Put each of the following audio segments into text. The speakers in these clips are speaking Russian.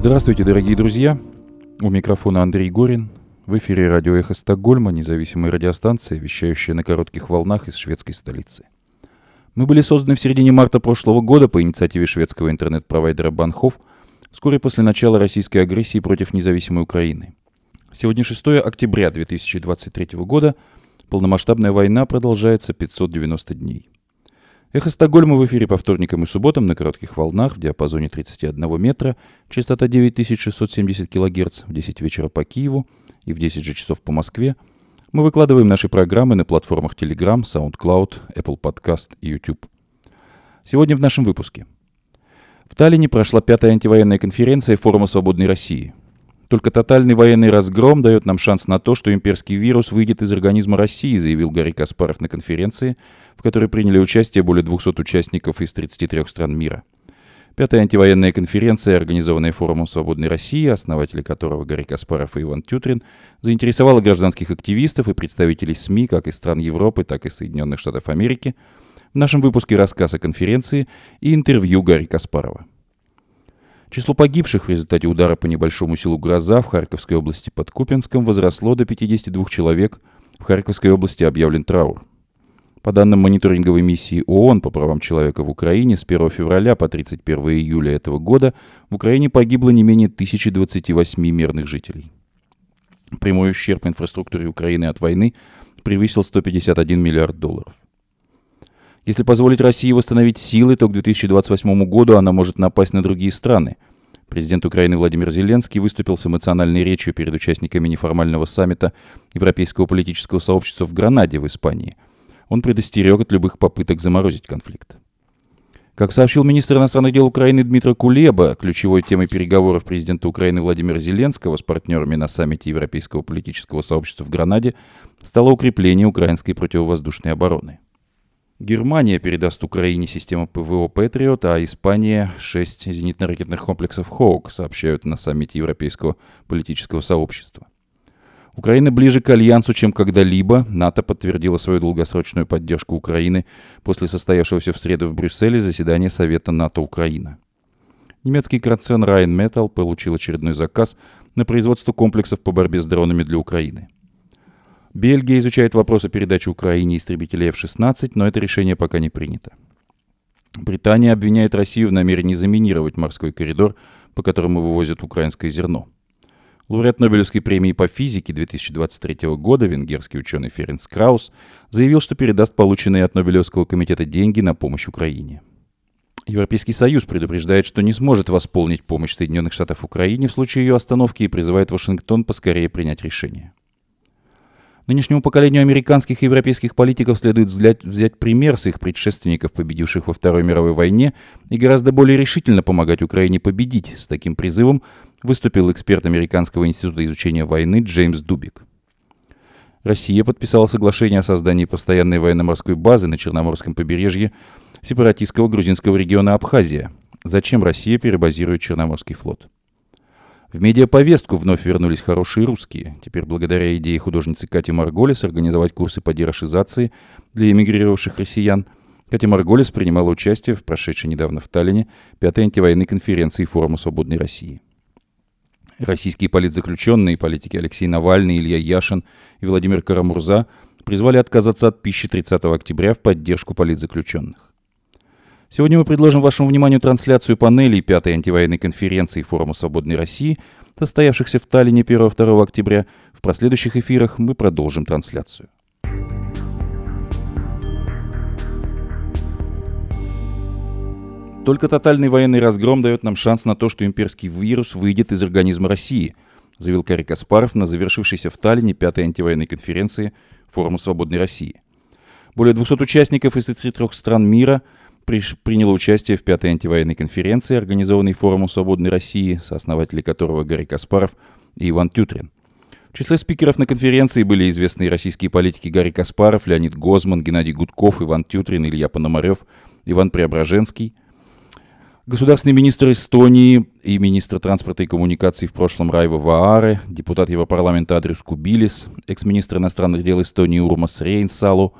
Здравствуйте, дорогие друзья! У микрофона Андрей Горин. В эфире радио «Эхо Стокгольма», независимая радиостанция, вещающая на коротких волнах из шведской столицы. Мы были созданы в середине марта прошлого года по инициативе шведского интернет-провайдера Банхов, вскоре после начала российской агрессии против независимой Украины. Сегодня 6 октября 2023 года. Полномасштабная война продолжается 590 дней. Эхо Стокгольма в эфире по вторникам и субботам на коротких волнах в диапазоне 31 метра, частота 9670 кГц в 10 вечера по Киеву и в 10 же часов по Москве. Мы выкладываем наши программы на платформах Telegram, SoundCloud, Apple Podcast и YouTube. Сегодня в нашем выпуске. В Таллине прошла пятая антивоенная конференция Форума Свободной России – только тотальный военный разгром дает нам шанс на то, что имперский вирус выйдет из организма России, заявил Гарри Каспаров на конференции, в которой приняли участие более 200 участников из 33 стран мира. Пятая антивоенная конференция, организованная Форумом Свободной России, основатели которого Гарри Каспаров и Иван Тютрин, заинтересовала гражданских активистов и представителей СМИ как из стран Европы, так и Соединенных Штатов Америки. В нашем выпуске рассказ о конференции и интервью Гарри Каспарова. Число погибших в результате удара по небольшому селу Гроза в Харьковской области под Купинском возросло до 52 человек. В Харьковской области объявлен траур. По данным мониторинговой миссии ООН по правам человека в Украине, с 1 февраля по 31 июля этого года в Украине погибло не менее 1028 мирных жителей. Прямой ущерб инфраструктуре Украины от войны превысил 151 миллиард долларов. Если позволить России восстановить силы, то к 2028 году она может напасть на другие страны. Президент Украины Владимир Зеленский выступил с эмоциональной речью перед участниками неформального саммита Европейского политического сообщества в Гранаде в Испании. Он предостерег от любых попыток заморозить конфликт. Как сообщил министр иностранных дел Украины Дмитрий Кулеба, ключевой темой переговоров президента Украины Владимира Зеленского с партнерами на саммите Европейского политического сообщества в Гранаде стало укрепление украинской противовоздушной обороны. Германия передаст Украине систему ПВО «Патриот», а Испания — шесть зенитно-ракетных комплексов «Хоук», сообщают на саммите Европейского политического сообщества. Украина ближе к Альянсу, чем когда-либо. НАТО подтвердила свою долгосрочную поддержку Украины после состоявшегося в среду в Брюсселе заседания Совета НАТО-Украина. Немецкий концерн Rheinmetall получил очередной заказ на производство комплексов по борьбе с дронами для Украины – Бельгия изучает вопросы передачи Украине истребителей F-16, но это решение пока не принято. Британия обвиняет Россию в намерении заминировать морской коридор, по которому вывозят украинское зерно. Лауреат Нобелевской премии по физике 2023 года, венгерский ученый Ференц Краус, заявил, что передаст полученные от Нобелевского комитета деньги на помощь Украине. Европейский Союз предупреждает, что не сможет восполнить помощь Соединенных Штатов Украине в случае ее остановки и призывает Вашингтон поскорее принять решение. Нынешнему поколению американских и европейских политиков следует взять, взять пример с их предшественников, победивших во Второй мировой войне, и гораздо более решительно помогать Украине победить. С таким призывом выступил эксперт Американского института изучения войны Джеймс Дубик. Россия подписала соглашение о создании постоянной военно-морской базы на Черноморском побережье сепаратистского грузинского региона Абхазия. Зачем Россия перебазирует Черноморский флот? В медиаповестку вновь вернулись хорошие русские. Теперь благодаря идее художницы Кати Марголис организовать курсы по дерошизации для эмигрировавших россиян, Катя Марголис принимала участие в прошедшей недавно в Таллине пятой антивоенной конференции Форума Свободной России. Российские политзаключенные, политики Алексей Навальный, Илья Яшин и Владимир Карамурза призвали отказаться от пищи 30 октября в поддержку политзаключенных. Сегодня мы предложим вашему вниманию трансляцию панелей пятой антивоенной конференции Форума Свободной России, состоявшихся в Таллине 1-2 октября. В последующих эфирах мы продолжим трансляцию. Только тотальный военный разгром дает нам шанс на то, что имперский вирус выйдет из организма России, заявил Кари Каспаров на завершившейся в Таллине пятой антивоенной конференции Форума Свободной России. Более 200 участников из 33 стран мира – приняло участие в пятой антивоенной конференции, организованной Форумом Свободной России, сооснователи которого Гарри Каспаров и Иван Тютрин. В числе спикеров на конференции были известные российские политики Гарри Каспаров, Леонид Гозман, Геннадий Гудков, Иван Тютрин, Илья Пономарев, Иван Преображенский. Государственный министр Эстонии и министр транспорта и коммуникаций в прошлом Райво Варе, депутат Европарламента Андрюс Кубилюс, экс-министр иностранных дел Эстонии Урмас Рейнсалу,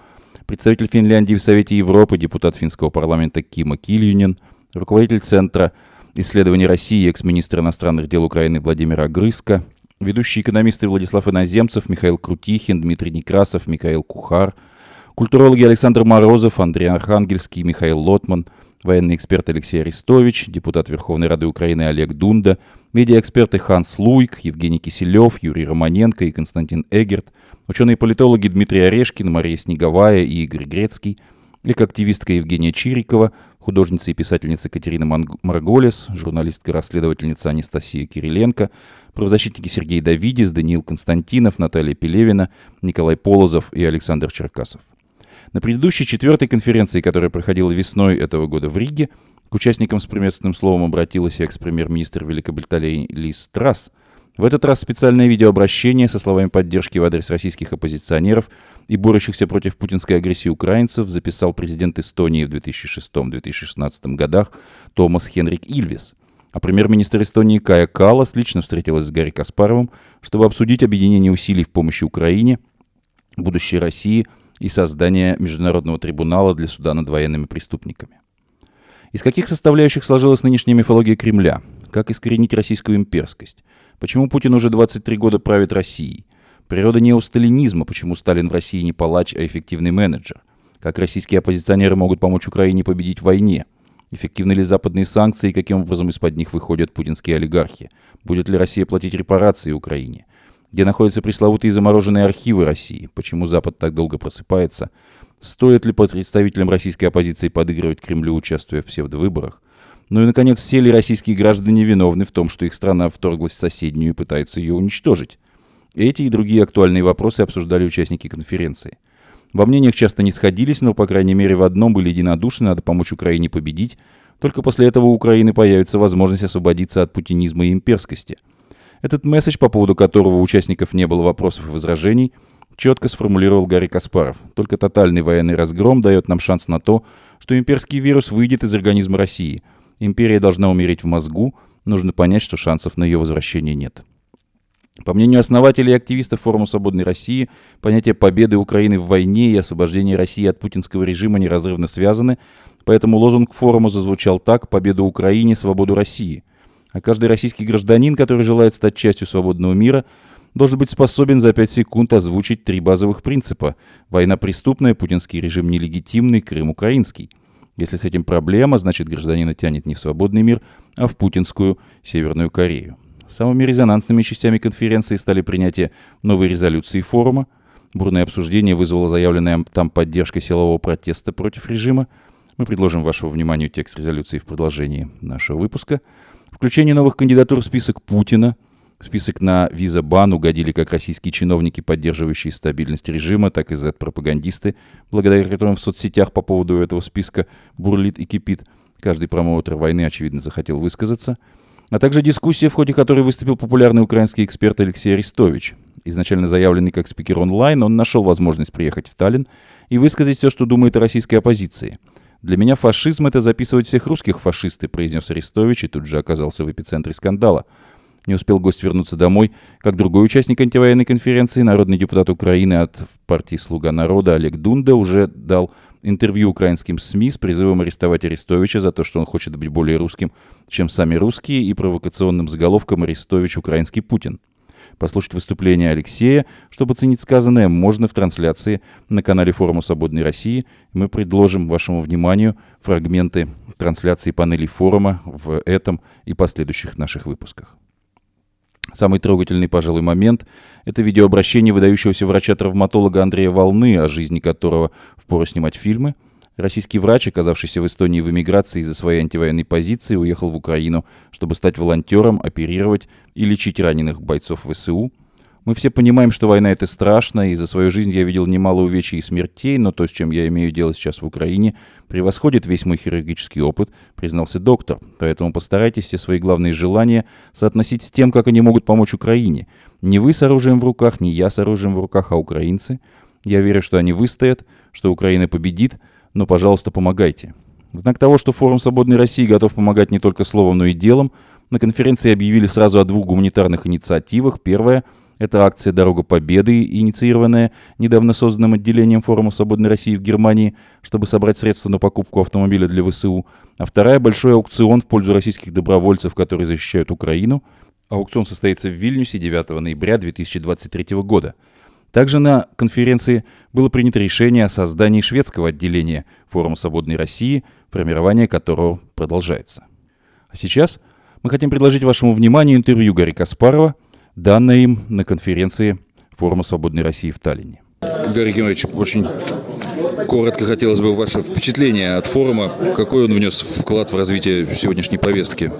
представитель Финляндии в Совете Европы, депутат финского парламента Киммо Кильюнен, руководитель Центра исследований России экс-министр иностранных дел Украины Владимир Агрыска, ведущие экономисты Владислав Иноземцев, Михаил Крутихин, Дмитрий Некрасов, Михаил Кухар, культурологи Александр Морозов, Андрей Архангельский, Михаил Лотман, военный эксперт Алексей Арестович, депутат Верховной Рады Украины Олег Дунда, медиаэксперты Ханс Луйк, Евгений Киселев, Юрий Романенко и Константин Эгерт, ученые-политологи Дмитрий Орешкин, Мария Снеговая и Игорь Грецкий, экоактивистка Евгения Чирикова, художница и писательница Катерина Марголес, журналистка-расследовательница Анастасия Кириленко, правозащитники Сергей Давидис, Даниил Константинов, Наталья Пелевина, Николай Полозов и Александр Черкасов. На предыдущей четвертой конференции, которая проходила весной этого года в Риге, к участникам с приветственным словом обратилась экс-премьер-министр Великобритании Лиз Трасс. В этот раз специальное видеообращение со словами поддержки в адрес российских оппозиционеров и борющихся против путинской агрессии украинцев записал президент Эстонии в 2006-2016 годах Томас Хенрик Ильвис. А премьер-министр Эстонии Кая Калас лично встретилась с Гарри Каспаровым, чтобы обсудить объединение усилий в помощи Украине, будущее России и создание Международного трибунала для суда над военными преступниками. Из каких составляющих сложилась нынешняя мифология Кремля? Как искоренить российскую имперскость? Почему Путин уже 23 года правит Россией? Природа неосталинизма, почему Сталин в России не палач, а эффективный менеджер? Как российские оппозиционеры могут помочь Украине победить в войне? Эффективны ли западные санкции и каким образом из-под них выходят путинские олигархи? Будет ли Россия платить репарации Украине? Где находятся пресловутые замороженные архивы России? Почему Запад так долго просыпается? Стоит ли представителям российской оппозиции подыгрывать Кремлю, участвуя в псевдовыборах? Ну и, наконец, все ли российские граждане виновны в том, что их страна вторглась в соседнюю и пытается ее уничтожить? Эти и другие актуальные вопросы обсуждали участники конференции. Во мнениях часто не сходились, но, по крайней мере, в одном были единодушны, надо помочь Украине победить. Только после этого у Украины появится возможность освободиться от путинизма и имперскости. Этот месседж, по поводу которого у участников не было вопросов и возражений – четко сформулировал Гарри Каспаров. Только тотальный военный разгром дает нам шанс на то, что имперский вирус выйдет из организма России. Империя должна умереть в мозгу, нужно понять, что шансов на ее возвращение нет. По мнению основателей и активистов Форума Свободной России, понятие победы Украины в войне и освобождения России от путинского режима неразрывно связаны, поэтому лозунг форума зазвучал так «Победа Украине, свободу России». А каждый российский гражданин, который желает стать частью свободного мира, должен быть способен за 5 секунд озвучить три базовых принципа. Война преступная, путинский режим нелегитимный, Крым украинский. Если с этим проблема, значит гражданина тянет не в свободный мир, а в путинскую Северную Корею. Самыми резонансными частями конференции стали принятие новой резолюции форума, бурное обсуждение вызвало заявленная там поддержка силового протеста против режима. Мы предложим вашему вниманию текст резолюции в продолжении нашего выпуска. Включение новых кандидатур в список Путина – в список на виза-бан угодили как российские чиновники, поддерживающие стабильность режима, так и Z-пропагандисты, благодаря которым в соцсетях по поводу этого списка бурлит и кипит. Каждый промоутер войны, очевидно, захотел высказаться. А также дискуссия, в ходе которой выступил популярный украинский эксперт Алексей Арестович. Изначально заявленный как спикер онлайн, он нашел возможность приехать в Таллин и высказать все, что думает о российской оппозиции. «Для меня фашизм — это записывать всех русских фашисты», — произнес Арестович и тут же оказался в эпицентре скандала — не успел гость вернуться домой, как другой участник антивоенной конференции, народный депутат Украины от партии «Слуга народа» Олег Дунда уже дал интервью украинским СМИ с призывом арестовать Арестовича за то, что он хочет быть более русским, чем сами русские, и провокационным заголовком «Арестович – украинский Путин». Послушать выступление Алексея, чтобы оценить сказанное, можно в трансляции на канале форума «Свободной России». Мы предложим вашему вниманию фрагменты трансляции панелей форума в этом и последующих наших выпусках. Самый трогательный, пожалуй, момент – это видеообращение выдающегося врача-травматолога Андрея Волны, о жизни которого впору снимать фильмы. Российский врач, оказавшийся в Эстонии в эмиграции из-за своей антивоенной позиции, уехал в Украину, чтобы стать волонтером, оперировать и лечить раненых бойцов ВСУ – мы все понимаем, что война это страшно, и за свою жизнь я видел немало увечий и смертей, но то, с чем я имею дело сейчас в Украине, превосходит весь мой хирургический опыт, признался доктор. Поэтому постарайтесь все свои главные желания соотносить с тем, как они могут помочь Украине. Не вы с оружием в руках, не я с оружием в руках, а украинцы. Я верю, что они выстоят, что Украина победит, но, пожалуйста, помогайте. В знак того, что форум «Свободной России» готов помогать не только словом, но и делом, на конференции объявили сразу о двух гуманитарных инициативах. Первая – Это акция «Дорога Победы», инициированная недавно созданным отделением форума «Свободной России» в Германии, чтобы собрать средства на покупку автомобиля для ВСУ. А вторая – большой аукцион в пользу российских добровольцев, которые защищают Украину. Аукцион состоится в Вильнюсе 9 ноября 2023 года. Также на конференции было принято решение о создании шведского отделения форума «Свободной России», формирование которого продолжается. А сейчас мы хотим предложить вашему вниманию интервью Гарри Каспарова – данное им на конференции Форума Свободной России в Таллине. Гарри Геннадьевич, очень коротко хотелось бы ваше впечатление от форума. Какой он внес вклад в развитие сегодняшней повестки?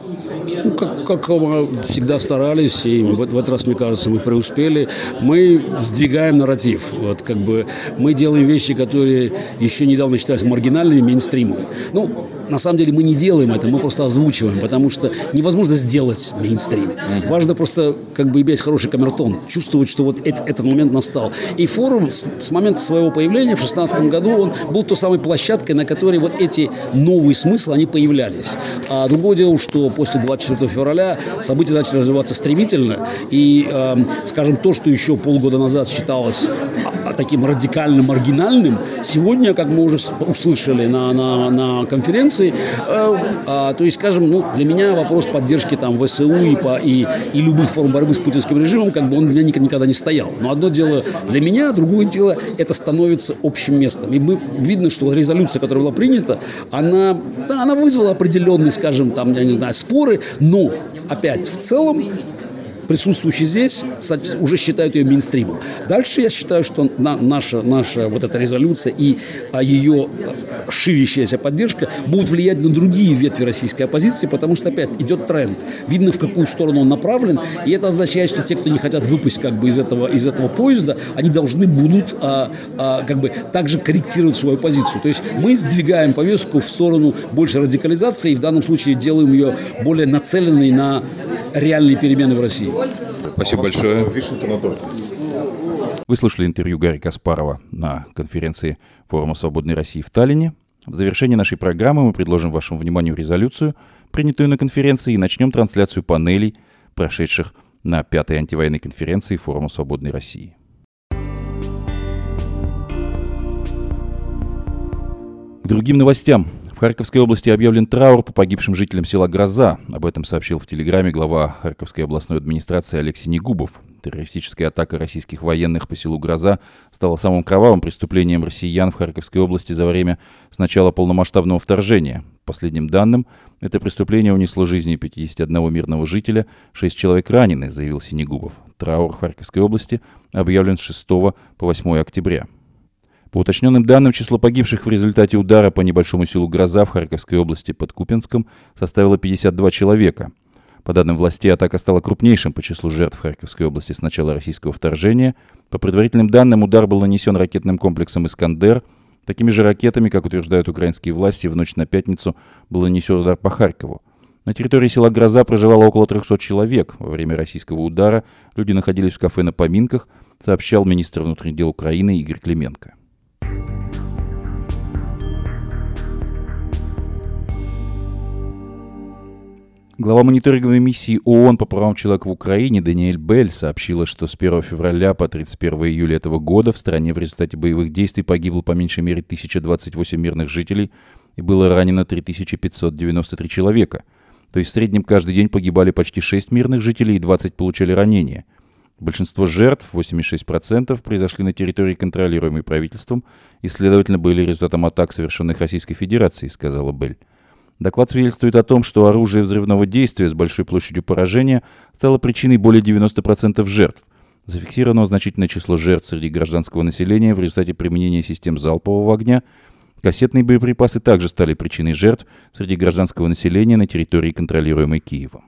Ну, как, как мы всегда старались, и в, в этот раз, мне кажется, мы преуспели. Мы сдвигаем нарратив. Вот, как бы, мы делаем вещи, которые еще недавно считались маргинальными, мейнстримом. Ну, на самом деле мы не делаем это, мы просто озвучиваем, потому что невозможно сделать мейнстрим. Важно просто как бы иметь хороший камертон, чувствовать, что вот этот, этот момент настал. И форум с, с момента своего появления в 2016 году, он был той самой площадкой, на которой вот эти новые смыслы, они появлялись. А другое дело, что после 24 февраля. События начали развиваться стремительно, и, э, скажем, то, что еще полгода назад считалось таким радикально маргинальным, сегодня, как мы уже услышали на, на, на конференции. Э, а, то есть, скажем, ну, для меня вопрос поддержки там ВСУ и, по, и, и любых форм борьбы с путинским режимом, как бы он для меня никогда не стоял. Но одно дело для меня, другое дело, это становится общим местом. И мы, видно, что резолюция, которая была принята, она, да, она вызвала определенные, скажем, там, я не знаю, споры, но опять в целом присутствующие здесь уже считают ее мейнстримом. Дальше я считаю, что на, наша, наша вот эта резолюция и а, ее ширящаяся поддержка будут влиять на другие ветви российской оппозиции, потому что опять идет тренд. Видно, в какую сторону он направлен, и это означает, что те, кто не хотят выпасть как бы из этого, из этого поезда, они должны будут а, а, как бы также корректировать свою позицию. То есть мы сдвигаем повестку в сторону больше радикализации, и в данном случае делаем ее более нацеленной на реальные перемены в России. Спасибо большое. Вы слушали интервью Гарри Каспарова на конференции Форума Свободной России в Таллине. В завершении нашей программы мы предложим вашему вниманию резолюцию, принятую на конференции, и начнем трансляцию панелей, прошедших на пятой антивоенной конференции Форума Свободной России. К другим новостям. В Харьковской области объявлен траур по погибшим жителям села Гроза. Об этом сообщил в Телеграме глава Харьковской областной администрации Алексей Негубов. Террористическая атака российских военных по селу Гроза стала самым кровавым преступлением россиян в Харьковской области за время с начала полномасштабного вторжения. По последним данным, это преступление унесло жизни 51 мирного жителя, 6 человек ранены, заявил Синегубов. Траур в Харьковской области объявлен с 6 по 8 октября. По уточненным данным, число погибших в результате удара по небольшому селу Гроза в Харьковской области под Купинском составило 52 человека. По данным властей, атака стала крупнейшим по числу жертв Харьковской области с начала российского вторжения. По предварительным данным, удар был нанесен ракетным комплексом «Искандер». Такими же ракетами, как утверждают украинские власти, в ночь на пятницу был нанесен удар по Харькову. На территории села Гроза проживало около 300 человек. Во время российского удара люди находились в кафе на поминках, сообщал министр внутренних дел Украины Игорь Клименко. Глава мониторинговой миссии ООН по правам человека в Украине Даниэль Белль сообщила, что с 1 февраля по 31 июля этого года в стране в результате боевых действий погибло по меньшей мере 1028 мирных жителей и было ранено 3593 человека. То есть в среднем каждый день погибали почти 6 мирных жителей и 20 получали ранения. Большинство жертв, 86%, произошли на территории, контролируемой правительством и, следовательно, были результатом атак, совершенных Российской Федерацией, сказала Белль. Доклад свидетельствует о том, что оружие взрывного действия с большой площадью поражения стало причиной более 90% жертв. Зафиксировано значительное число жертв среди гражданского населения в результате применения систем залпового огня. Кассетные боеприпасы также стали причиной жертв среди гражданского населения на территории, контролируемой Киевом.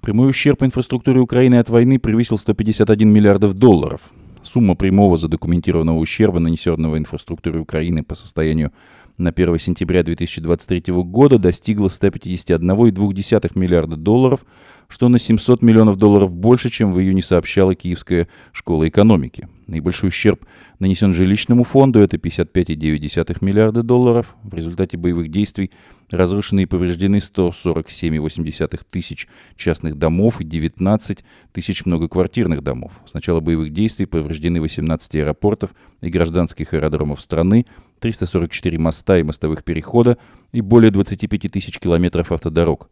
Прямой ущерб инфраструктуре Украины от войны превысил 151 миллиардов долларов. Сумма прямого задокументированного ущерба, нанесенного инфраструктуре Украины по состоянию на 1 сентября 2023 года достигла 151,2 миллиарда долларов, что на 700 миллионов долларов больше, чем в июне сообщала Киевская школа экономики. Наибольшой ущерб нанесен жилищному фонду, это 55,9 миллиарда долларов. В результате боевых действий разрушены и повреждены 147,8 тысяч частных домов и 19 тысяч многоквартирных домов. С начала боевых действий повреждены 18 аэропортов и гражданских аэродромов страны, 344 моста и мостовых перехода и более 25 тысяч километров автодорог.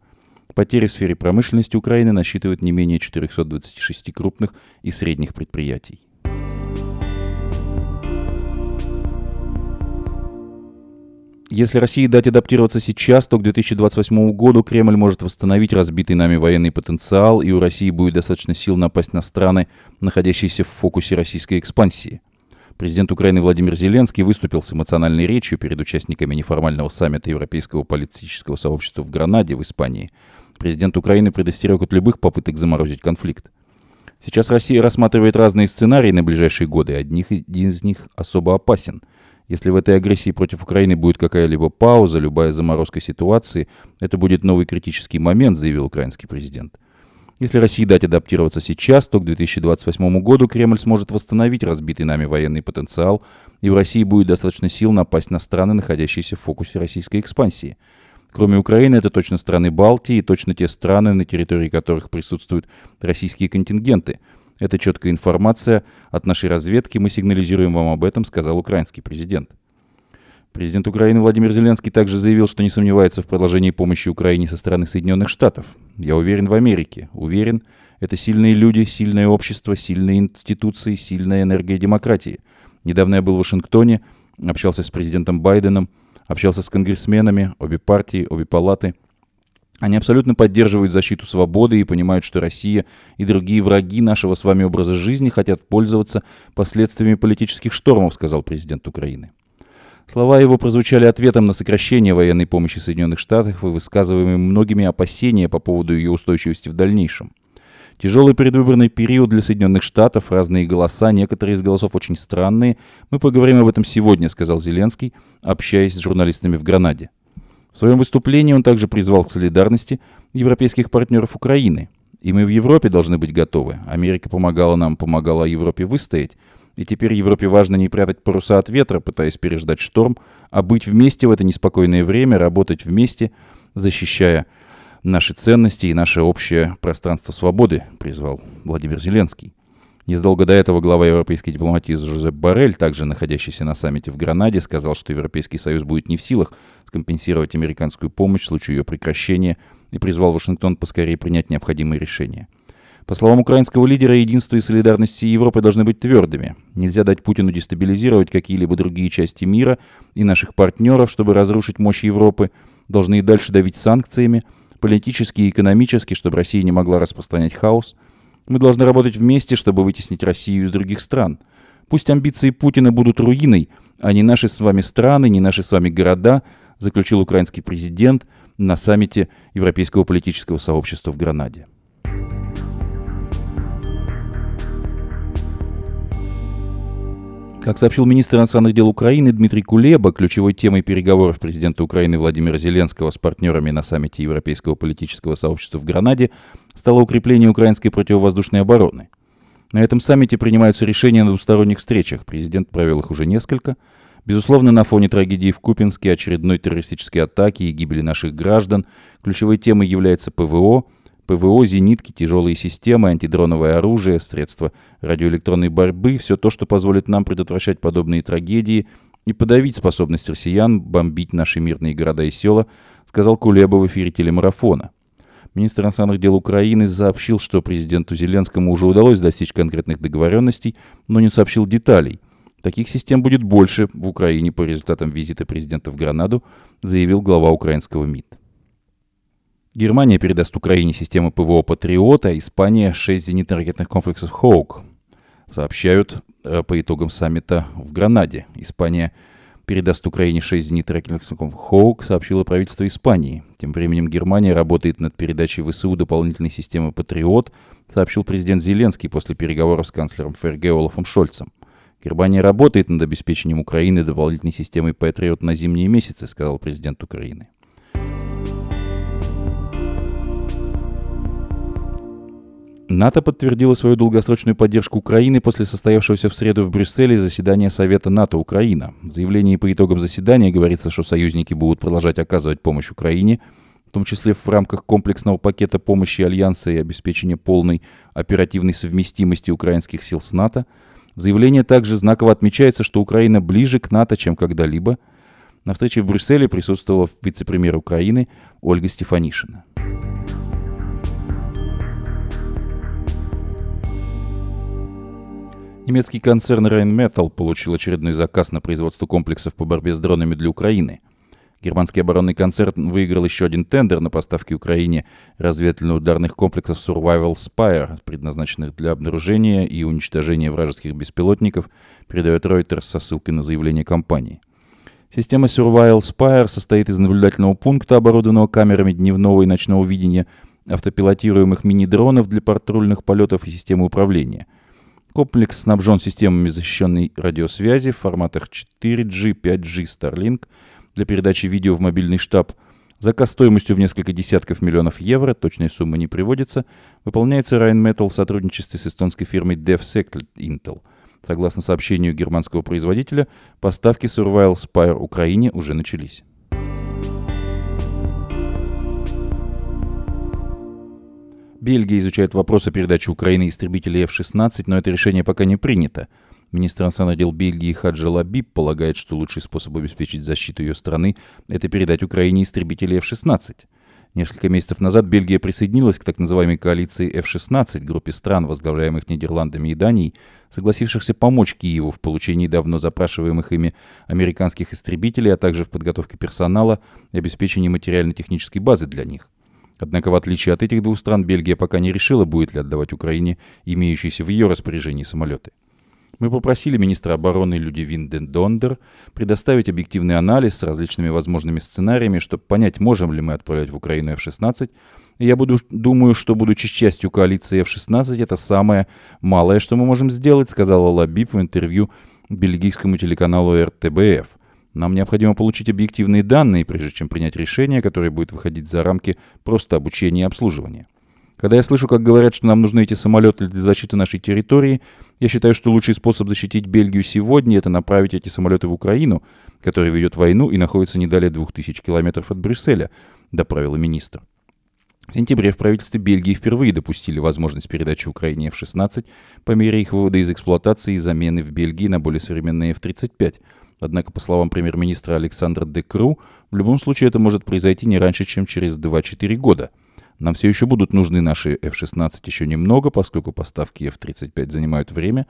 Потери в сфере промышленности Украины насчитывают не менее 426 крупных и средних предприятий. Если России дать адаптироваться сейчас, то к 2028 году Кремль может восстановить разбитый нами военный потенциал, и у России будет достаточно сил напасть на страны, находящиеся в фокусе российской экспансии. Президент Украины Владимир Зеленский выступил с эмоциональной речью перед участниками неформального саммита Европейского политического сообщества в Гранаде в Испании. Президент Украины предостерег от любых попыток заморозить конфликт. Сейчас Россия рассматривает разные сценарии на ближайшие годы, одних из них особо опасен – если в этой агрессии против Украины будет какая-либо пауза, любая заморозка ситуации, это будет новый критический момент, заявил украинский президент. Если России дать адаптироваться сейчас, то к 2028 году Кремль сможет восстановить разбитый нами военный потенциал, и в России будет достаточно сил напасть на страны, находящиеся в фокусе российской экспансии. Кроме Украины, это точно страны Балтии и точно те страны, на территории которых присутствуют российские контингенты – это четкая информация от нашей разведки. Мы сигнализируем вам об этом, сказал украинский президент. Президент Украины Владимир Зеленский также заявил, что не сомневается в продолжении помощи Украине со стороны Соединенных Штатов. Я уверен в Америке. Уверен, это сильные люди, сильное общество, сильные институции, сильная энергия демократии. Недавно я был в Вашингтоне, общался с президентом Байденом, общался с конгрессменами, обе партии, обе палаты – они абсолютно поддерживают защиту свободы и понимают, что Россия и другие враги нашего с вами образа жизни хотят пользоваться последствиями политических штормов, сказал президент Украины. Слова его прозвучали ответом на сокращение военной помощи Соединенных Штатов и высказываемые многими опасения по поводу ее устойчивости в дальнейшем. Тяжелый предвыборный период для Соединенных Штатов, разные голоса, некоторые из голосов очень странные. Мы поговорим об этом сегодня, сказал Зеленский, общаясь с журналистами в Гранаде. В своем выступлении он также призвал к солидарности европейских партнеров Украины. И мы в Европе должны быть готовы. Америка помогала нам, помогала Европе выстоять. И теперь Европе важно не прятать паруса от ветра, пытаясь переждать шторм, а быть вместе в это неспокойное время, работать вместе, защищая наши ценности и наше общее пространство свободы, призвал Владимир Зеленский. Незадолго до этого глава европейской дипломатии Жозеп Барель, также находящийся на саммите в Гранаде, сказал, что Европейский Союз будет не в силах скомпенсировать американскую помощь в случае ее прекращения и призвал Вашингтон поскорее принять необходимые решения. По словам украинского лидера, единство и солидарность Европы должны быть твердыми. Нельзя дать Путину дестабилизировать какие-либо другие части мира и наших партнеров, чтобы разрушить мощь Европы. Должны и дальше давить санкциями, политически и экономически, чтобы Россия не могла распространять хаос – мы должны работать вместе, чтобы вытеснить Россию из других стран. Пусть амбиции Путина будут руиной, а не наши с вами страны, не наши с вами города, заключил украинский президент на саммите Европейского политического сообщества в Гранаде. Как сообщил министр иностранных дел Украины Дмитрий Кулеба, ключевой темой переговоров президента Украины Владимира Зеленского с партнерами на саммите Европейского политического сообщества в Гранаде стало укрепление украинской противовоздушной обороны. На этом саммите принимаются решения на двусторонних встречах. Президент провел их уже несколько. Безусловно, на фоне трагедии в Купинске, очередной террористической атаки и гибели наших граждан, ключевой темой является ПВО – ПВО, зенитки, тяжелые системы, антидроновое оружие, средства радиоэлектронной борьбы – все то, что позволит нам предотвращать подобные трагедии и подавить способность россиян бомбить наши мирные города и села, сказал Кулеба в эфире телемарафона. Министр иностранных дел Украины сообщил, что президенту Зеленскому уже удалось достичь конкретных договоренностей, но не сообщил деталей. Таких систем будет больше в Украине по результатам визита президента в Гранаду, заявил глава украинского МИД. Германия передаст Украине системы ПВО «Патриот», а Испания – 6 зенитно-ракетных комплексов «Хоук». Сообщают э, по итогам саммита в Гранаде. Испания передаст Украине 6 зенитно-ракетных комплексов «Хоук», сообщило правительство Испании. Тем временем Германия работает над передачей ВСУ дополнительной системы «Патриот», сообщил президент Зеленский после переговоров с канцлером ФРГ Олафом Шольцем. Германия работает над обеспечением Украины дополнительной системой «Патриот» на зимние месяцы, сказал президент Украины. НАТО подтвердило свою долгосрочную поддержку Украины после состоявшегося в среду в Брюсселе заседания Совета НАТО-Украина. В заявлении по итогам заседания говорится, что союзники будут продолжать оказывать помощь Украине, в том числе в рамках комплексного пакета помощи Альянса и обеспечения полной оперативной совместимости украинских сил с НАТО. В заявлении также знаково отмечается, что Украина ближе к НАТО, чем когда-либо. На встрече в Брюсселе присутствовала вице-премьер Украины Ольга Стефанишина. Немецкий концерн Rheinmetall получил очередной заказ на производство комплексов по борьбе с дронами для Украины. Германский оборонный концерн выиграл еще один тендер на поставки Украине разведывательно-ударных комплексов Survival Spire, предназначенных для обнаружения и уничтожения вражеских беспилотников, передает Reuters со ссылкой на заявление компании. Система Survival Spire состоит из наблюдательного пункта, оборудованного камерами дневного и ночного видения, автопилотируемых мини-дронов для патрульных полетов и системы управления – Комплекс снабжен системами защищенной радиосвязи в форматах 4G, 5G, Starlink для передачи видео в мобильный штаб. Заказ стоимостью в несколько десятков миллионов евро, точная сумма не приводится, выполняется Rheinmetall в сотрудничестве с эстонской фирмой DevSec Intel. Согласно сообщению германского производителя, поставки Survival Spire Украине уже начались. Бельгия изучает вопрос о передаче Украины истребителей F-16, но это решение пока не принято. Министр иностранных дел Бельгии Хаджи Лабиб полагает, что лучший способ обеспечить защиту ее страны – это передать Украине истребители F-16. Несколько месяцев назад Бельгия присоединилась к так называемой коалиции F-16, группе стран, возглавляемых Нидерландами и Данией, согласившихся помочь Киеву в получении давно запрашиваемых ими американских истребителей, а также в подготовке персонала и обеспечении материально-технической базы для них. Однако, в отличие от этих двух стран, Бельгия пока не решила, будет ли отдавать Украине имеющиеся в ее распоряжении самолеты. Мы попросили министра обороны Людивин Дондер предоставить объективный анализ с различными возможными сценариями, чтобы понять, можем ли мы отправлять в Украину F-16. И я буду, думаю, что, будучи частью коалиции F-16, это самое малое, что мы можем сделать, сказала Лабиб в интервью бельгийскому телеканалу РТБФ – нам необходимо получить объективные данные, прежде чем принять решение, которое будет выходить за рамки просто обучения и обслуживания. Когда я слышу, как говорят, что нам нужны эти самолеты для защиты нашей территории, я считаю, что лучший способ защитить Бельгию сегодня – это направить эти самолеты в Украину, которая ведет войну и находится не далее 2000 километров от Брюсселя, доправила министр. В сентябре в правительстве Бельгии впервые допустили возможность передачи Украине F-16 по мере их вывода из эксплуатации и замены в Бельгии на более современные F-35 – Однако, по словам премьер-министра Александра Декру, в любом случае это может произойти не раньше, чем через 2-4 года. Нам все еще будут нужны наши F-16 еще немного, поскольку поставки F-35 занимают время.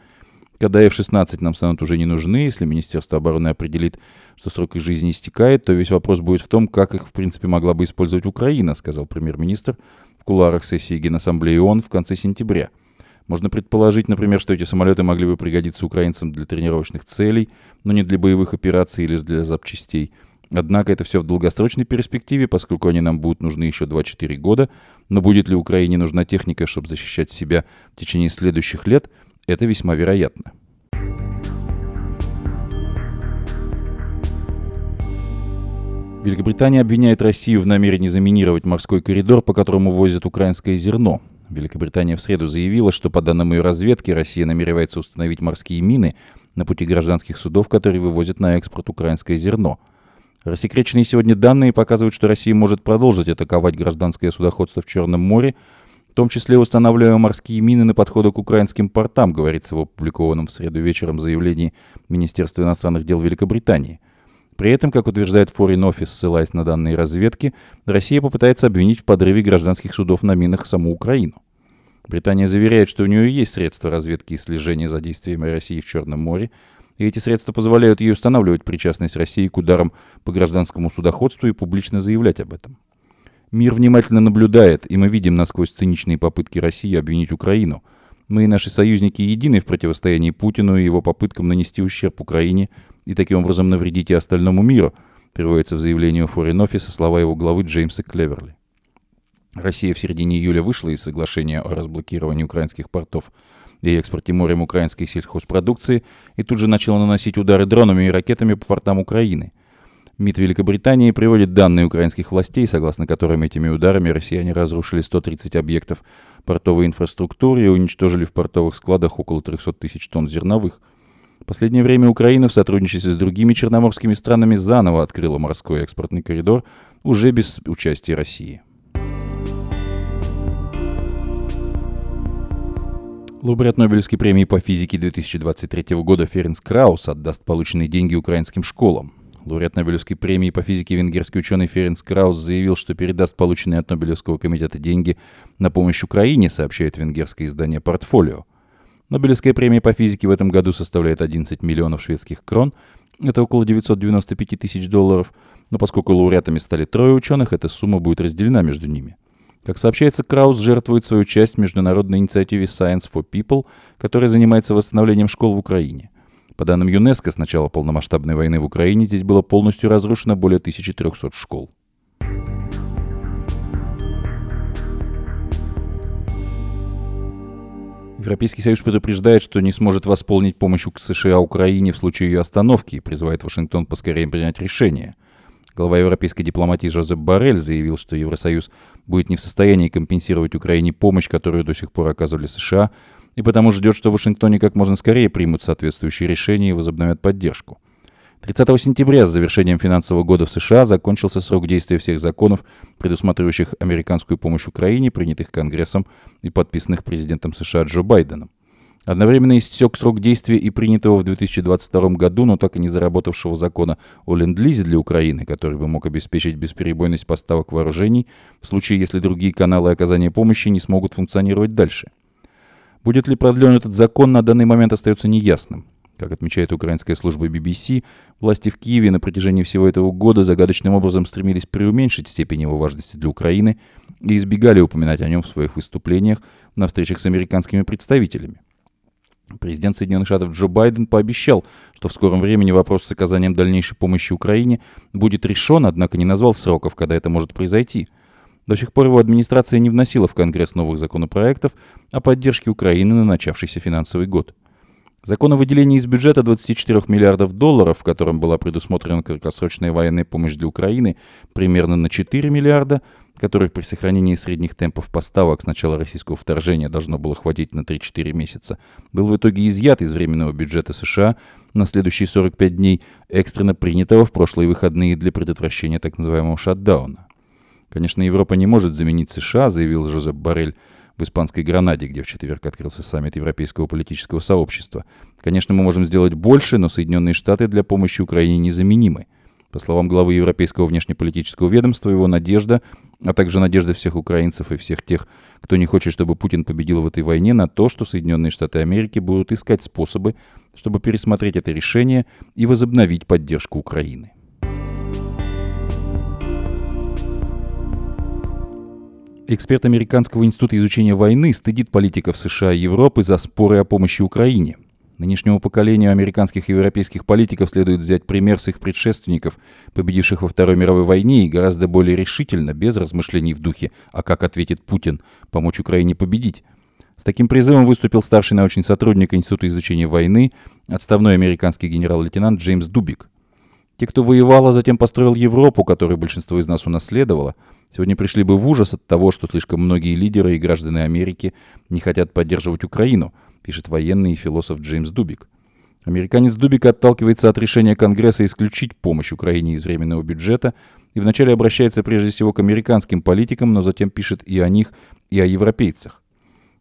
Когда F-16 нам станут уже не нужны, если Министерство обороны определит, что срок их жизни истекает, то весь вопрос будет в том, как их, в принципе, могла бы использовать Украина, сказал премьер-министр в кулуарах сессии Генассамблеи ООН в конце сентября. Можно предположить, например, что эти самолеты могли бы пригодиться украинцам для тренировочных целей, но не для боевых операций или для запчастей. Однако это все в долгосрочной перспективе, поскольку они нам будут нужны еще 2-4 года. Но будет ли Украине нужна техника, чтобы защищать себя в течение следующих лет, это весьма вероятно. Великобритания обвиняет Россию в намерении заминировать морской коридор, по которому возят украинское зерно. Великобритания в среду заявила, что по данным ее разведки Россия намеревается установить морские мины на пути гражданских судов, которые вывозят на экспорт украинское зерно. Рассекреченные сегодня данные показывают, что Россия может продолжить атаковать гражданское судоходство в Черном море, в том числе устанавливая морские мины на подходы к украинским портам, говорится в опубликованном в среду вечером заявлении Министерства иностранных дел Великобритании. При этом, как утверждает Foreign Office, ссылаясь на данные разведки, Россия попытается обвинить в подрыве гражданских судов на минах саму Украину. Британия заверяет, что у нее есть средства разведки и слежения за действиями России в Черном море, и эти средства позволяют ей устанавливать причастность России к ударам по гражданскому судоходству и публично заявлять об этом. Мир внимательно наблюдает, и мы видим насквозь циничные попытки России обвинить Украину. Мы и наши союзники едины в противостоянии Путину и его попыткам нанести ущерб Украине и таким образом навредить и остальному миру, приводится в заявлении Foreign Office слова его главы Джеймса Клеверли. Россия в середине июля вышла из соглашения о разблокировании украинских портов и экспорте морем украинской сельхозпродукции и тут же начала наносить удары дронами и ракетами по портам Украины. МИД Великобритании приводит данные украинских властей, согласно которым этими ударами россияне разрушили 130 объектов портовой инфраструктуре и уничтожили в портовых складах около 300 тысяч тонн зерновых. В последнее время Украина в сотрудничестве с другими черноморскими странами заново открыла морской экспортный коридор уже без участия России. Лауреат Нобелевской премии по физике 2023 года Ференс Краус отдаст полученные деньги украинским школам. Лауреат Нобелевской премии по физике венгерский ученый Ференс Краус заявил, что передаст полученные от Нобелевского комитета деньги на помощь Украине, сообщает венгерское издание «Портфолио». Нобелевская премия по физике в этом году составляет 11 миллионов шведских крон, это около 995 тысяч долларов, но поскольку лауреатами стали трое ученых, эта сумма будет разделена между ними – как сообщается, Краус жертвует свою часть международной инициативе Science for People, которая занимается восстановлением школ в Украине. По данным ЮНЕСКО, с начала полномасштабной войны в Украине здесь было полностью разрушено более 1300 школ. Европейский Союз предупреждает, что не сможет восполнить помощь США Украине в случае ее остановки и призывает Вашингтон поскорее принять решение – Глава европейской дипломатии Жозеп Барель заявил, что Евросоюз будет не в состоянии компенсировать Украине помощь, которую до сих пор оказывали США, и потому ждет, что в Вашингтоне как можно скорее примут соответствующие решения и возобновят поддержку. 30 сентября с завершением финансового года в США закончился срок действия всех законов, предусматривающих американскую помощь Украине, принятых Конгрессом и подписанных президентом США Джо Байденом. Одновременно истек срок действия и принятого в 2022 году, но так и не заработавшего закона о ленд-лизе для Украины, который бы мог обеспечить бесперебойность поставок вооружений в случае, если другие каналы оказания помощи не смогут функционировать дальше. Будет ли продлен этот закон, на данный момент остается неясным. Как отмечает украинская служба BBC, власти в Киеве на протяжении всего этого года загадочным образом стремились преуменьшить степень его важности для Украины и избегали упоминать о нем в своих выступлениях на встречах с американскими представителями. Президент Соединенных Штатов Джо Байден пообещал, что в скором времени вопрос с оказанием дальнейшей помощи Украине будет решен, однако не назвал сроков, когда это может произойти. До сих пор его администрация не вносила в Конгресс новых законопроектов о поддержке Украины на начавшийся финансовый год. Закон о выделении из бюджета 24 миллиардов долларов, в котором была предусмотрена краткосрочная военная помощь для Украины, примерно на 4 миллиарда, которых при сохранении средних темпов поставок с начала российского вторжения должно было хватить на 3-4 месяца, был в итоге изъят из временного бюджета США на следующие 45 дней, экстренно принятого в прошлые выходные для предотвращения так называемого шатдауна. Конечно, Европа не может заменить США, заявил Жозеп Барель в испанской Гранаде, где в четверг открылся саммит Европейского политического сообщества. Конечно, мы можем сделать больше, но Соединенные Штаты для помощи Украине незаменимы. По словам главы Европейского внешнеполитического ведомства, его надежда, а также надежда всех украинцев и всех тех, кто не хочет, чтобы Путин победил в этой войне, на то, что Соединенные Штаты Америки будут искать способы, чтобы пересмотреть это решение и возобновить поддержку Украины. Эксперт Американского института изучения войны стыдит политиков США и Европы за споры о помощи Украине. Нынешнему поколению американских и европейских политиков следует взять пример с их предшественников, победивших во Второй мировой войне и гораздо более решительно, без размышлений в духе «а как ответит Путин?», помочь Украине победить. С таким призывом выступил старший научный сотрудник Института изучения войны, отставной американский генерал-лейтенант Джеймс Дубик. Те, кто воевал, а затем построил Европу, которую большинство из нас унаследовало, сегодня пришли бы в ужас от того, что слишком многие лидеры и граждане Америки не хотят поддерживать Украину – пишет военный и философ Джеймс Дубик. Американец Дубик отталкивается от решения Конгресса исключить помощь Украине из временного бюджета и вначале обращается прежде всего к американским политикам, но затем пишет и о них, и о европейцах.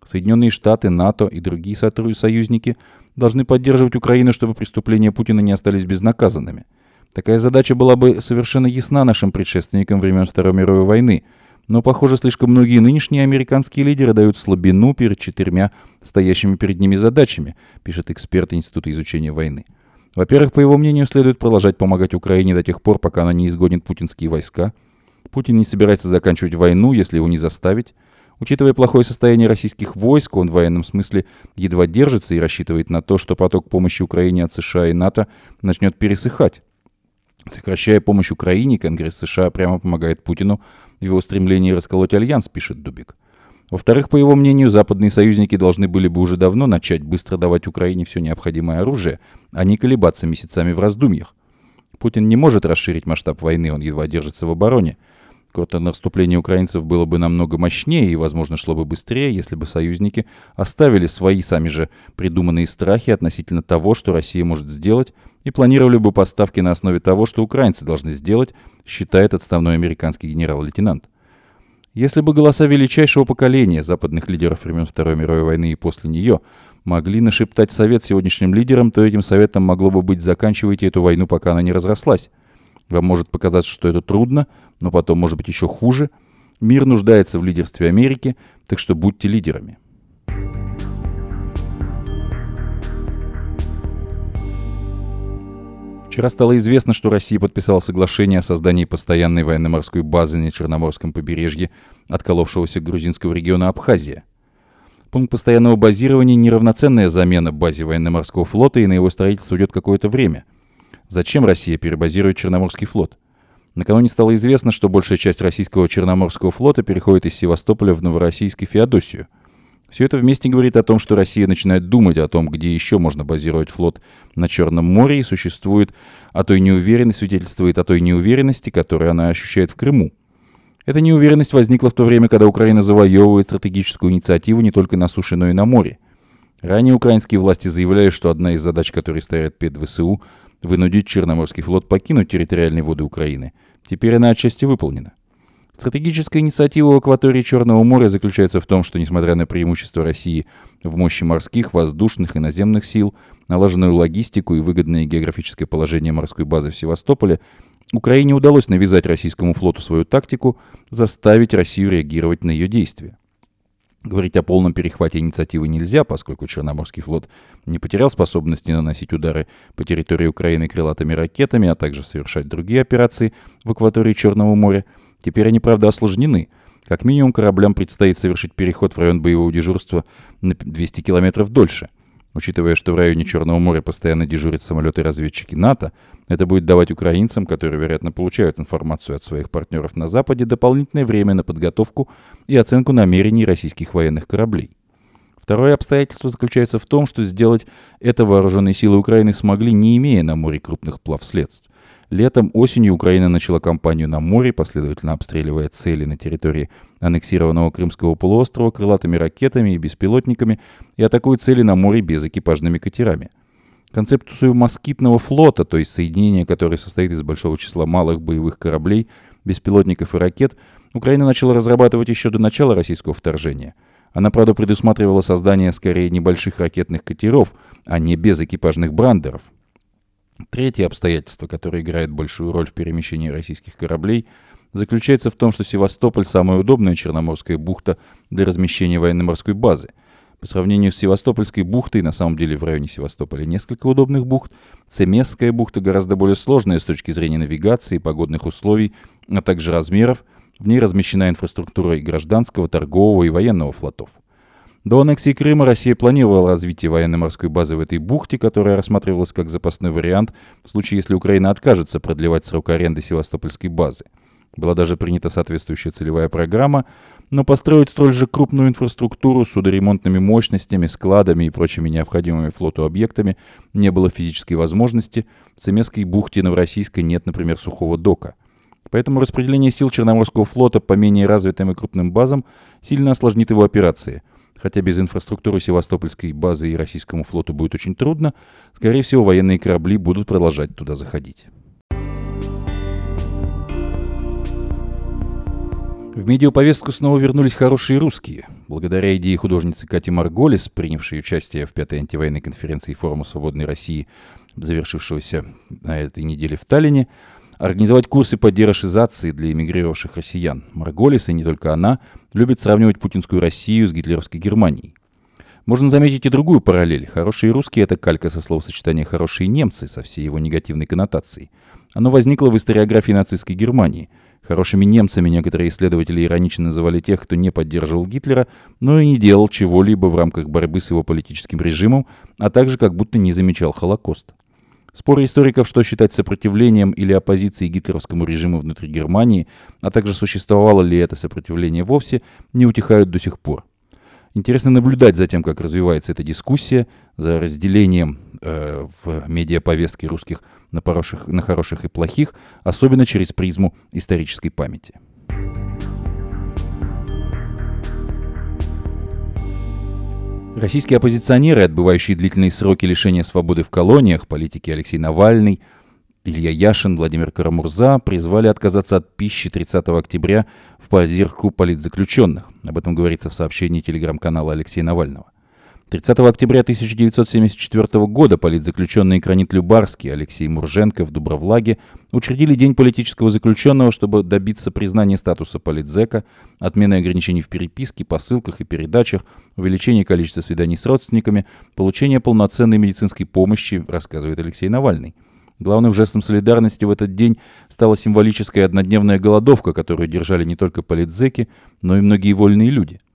Соединенные Штаты, НАТО и другие союзники должны поддерживать Украину, чтобы преступления Путина не остались безнаказанными. Такая задача была бы совершенно ясна нашим предшественникам времен Второй мировой войны – но, похоже, слишком многие нынешние американские лидеры дают слабину перед четырьмя стоящими перед ними задачами, пишет эксперт Института изучения войны. Во-первых, по его мнению, следует продолжать помогать Украине до тех пор, пока она не изгонит путинские войска. Путин не собирается заканчивать войну, если его не заставить. Учитывая плохое состояние российских войск, он в военном смысле едва держится и рассчитывает на то, что поток помощи Украине от США и НАТО начнет пересыхать. Сокращая помощь Украине, Конгресс США прямо помогает Путину в его стремлении расколоть альянс, пишет Дубик. Во-вторых, по его мнению, западные союзники должны были бы уже давно начать быстро давать Украине все необходимое оружие, а не колебаться месяцами в раздумьях. Путин не может расширить масштаб войны, он едва держится в обороне. Контрнаступление украинцев было бы намного мощнее и, возможно, шло бы быстрее, если бы союзники оставили свои сами же придуманные страхи относительно того, что Россия может сделать, и планировали бы поставки на основе того, что украинцы должны сделать, считает отставной американский генерал-лейтенант. Если бы голоса величайшего поколения западных лидеров времен Второй мировой войны и после нее могли нашептать совет сегодняшним лидерам, то этим советом могло бы быть «заканчивайте эту войну, пока она не разрослась». Вам может показаться, что это трудно, но потом может быть еще хуже. Мир нуждается в лидерстве Америки, так что будьте лидерами. Вчера стало известно, что Россия подписала соглашение о создании постоянной военно-морской базы на Черноморском побережье отколовшегося грузинского региона Абхазия. Пункт постоянного базирования – неравноценная замена базе военно-морского флота, и на его строительство уйдет какое-то время – Зачем Россия перебазирует Черноморский флот? Накануне стало известно, что большая часть российского Черноморского флота переходит из Севастополя в Новороссийск и Феодосию. Все это вместе говорит о том, что Россия начинает думать о том, где еще можно базировать флот на Черном море, и существует о той неуверенности, свидетельствует о той неуверенности, которую она ощущает в Крыму. Эта неуверенность возникла в то время, когда Украина завоевывает стратегическую инициативу не только на суше, но и на море. Ранее украинские власти заявляли, что одна из задач, которые стоят перед ВСУ – вынудить Черноморский флот покинуть территориальные воды Украины. Теперь она отчасти выполнена. Стратегическая инициатива в акватории Черного моря заключается в том, что, несмотря на преимущество России в мощи морских, воздушных и наземных сил, налаженную логистику и выгодное географическое положение морской базы в Севастополе, Украине удалось навязать российскому флоту свою тактику, заставить Россию реагировать на ее действия. Говорить о полном перехвате инициативы нельзя, поскольку Черноморский флот не потерял способности наносить удары по территории Украины крылатыми ракетами, а также совершать другие операции в акватории Черного моря. Теперь они, правда, осложнены. Как минимум кораблям предстоит совершить переход в район боевого дежурства на 200 километров дольше – Учитывая, что в районе Черного моря постоянно дежурят самолеты-разведчики НАТО, это будет давать украинцам, которые, вероятно, получают информацию от своих партнеров на Западе, дополнительное время на подготовку и оценку намерений российских военных кораблей. Второе обстоятельство заключается в том, что сделать это вооруженные силы Украины смогли, не имея на море крупных плавсредств. Летом, осенью Украина начала кампанию на море, последовательно обстреливая цели на территории аннексированного Крымского полуострова крылатыми ракетами и беспилотниками и атакует цели на море без экипажными катерами. Концепцию москитного флота, то есть соединения, которое состоит из большого числа малых боевых кораблей, беспилотников и ракет, Украина начала разрабатывать еще до начала российского вторжения. Она, правда, предусматривала создание скорее небольших ракетных катеров, а не безэкипажных брандеров. Третье обстоятельство, которое играет большую роль в перемещении российских кораблей, заключается в том, что Севастополь – самая удобная Черноморская бухта для размещения военно-морской базы. По сравнению с Севастопольской бухтой, на самом деле в районе Севастополя несколько удобных бухт, Цемесская бухта гораздо более сложная с точки зрения навигации, погодных условий, а также размеров. В ней размещена инфраструктура и гражданского, торгового и военного флотов. До аннексии Крыма Россия планировала развитие военно-морской базы в этой бухте, которая рассматривалась как запасной вариант в случае, если Украина откажется продлевать срок аренды Севастопольской базы. Была даже принята соответствующая целевая программа, но построить столь же крупную инфраструктуру с судоремонтными мощностями, складами и прочими необходимыми флоту объектами не было физической возможности. В Цемесской бухте Новороссийской нет, например, сухого дока. Поэтому распределение сил Черноморского флота по менее развитым и крупным базам сильно осложнит его операции – Хотя без инфраструктуры Севастопольской базы и российскому флоту будет очень трудно, скорее всего, военные корабли будут продолжать туда заходить. В медиаповестку снова вернулись хорошие русские. Благодаря идее художницы Кати Марголис, принявшей участие в пятой антивоенной конференции Форума Свободной России, завершившегося на этой неделе в Таллине, организовать курсы по дерошизации для эмигрировавших россиян. Марголис, и не только она, любит сравнивать путинскую Россию с гитлеровской Германией. Можно заметить и другую параллель. Хорошие русские – это калька со словосочетания «хорошие немцы» со всей его негативной коннотацией. Оно возникло в историографии нацистской Германии. Хорошими немцами некоторые исследователи иронично называли тех, кто не поддерживал Гитлера, но и не делал чего-либо в рамках борьбы с его политическим режимом, а также как будто не замечал Холокост. Споры историков, что считать сопротивлением или оппозицией гитлеровскому режиму внутри Германии, а также существовало ли это сопротивление вовсе, не утихают до сих пор. Интересно наблюдать за тем, как развивается эта дискуссия, за разделением э, в медиаповестке русских на, хороших, на хороших и плохих, особенно через призму исторической памяти. Российские оппозиционеры, отбывающие длительные сроки лишения свободы в колониях, политики Алексей Навальный, Илья Яшин, Владимир Карамурза призвали отказаться от пищи 30 октября в поддержку политзаключенных. Об этом говорится в сообщении телеграм-канала Алексея Навального. 30 октября 1974 года политзаключенные Кранит Любарский, Алексей Мурженко в Дубровлаге учредили День политического заключенного, чтобы добиться признания статуса политзека, отмены ограничений в переписке, посылках и передачах, увеличения количества свиданий с родственниками, получения полноценной медицинской помощи, рассказывает Алексей Навальный. Главным жестом солидарности в этот день стала символическая однодневная голодовка, которую держали не только политзеки, но и многие вольные люди –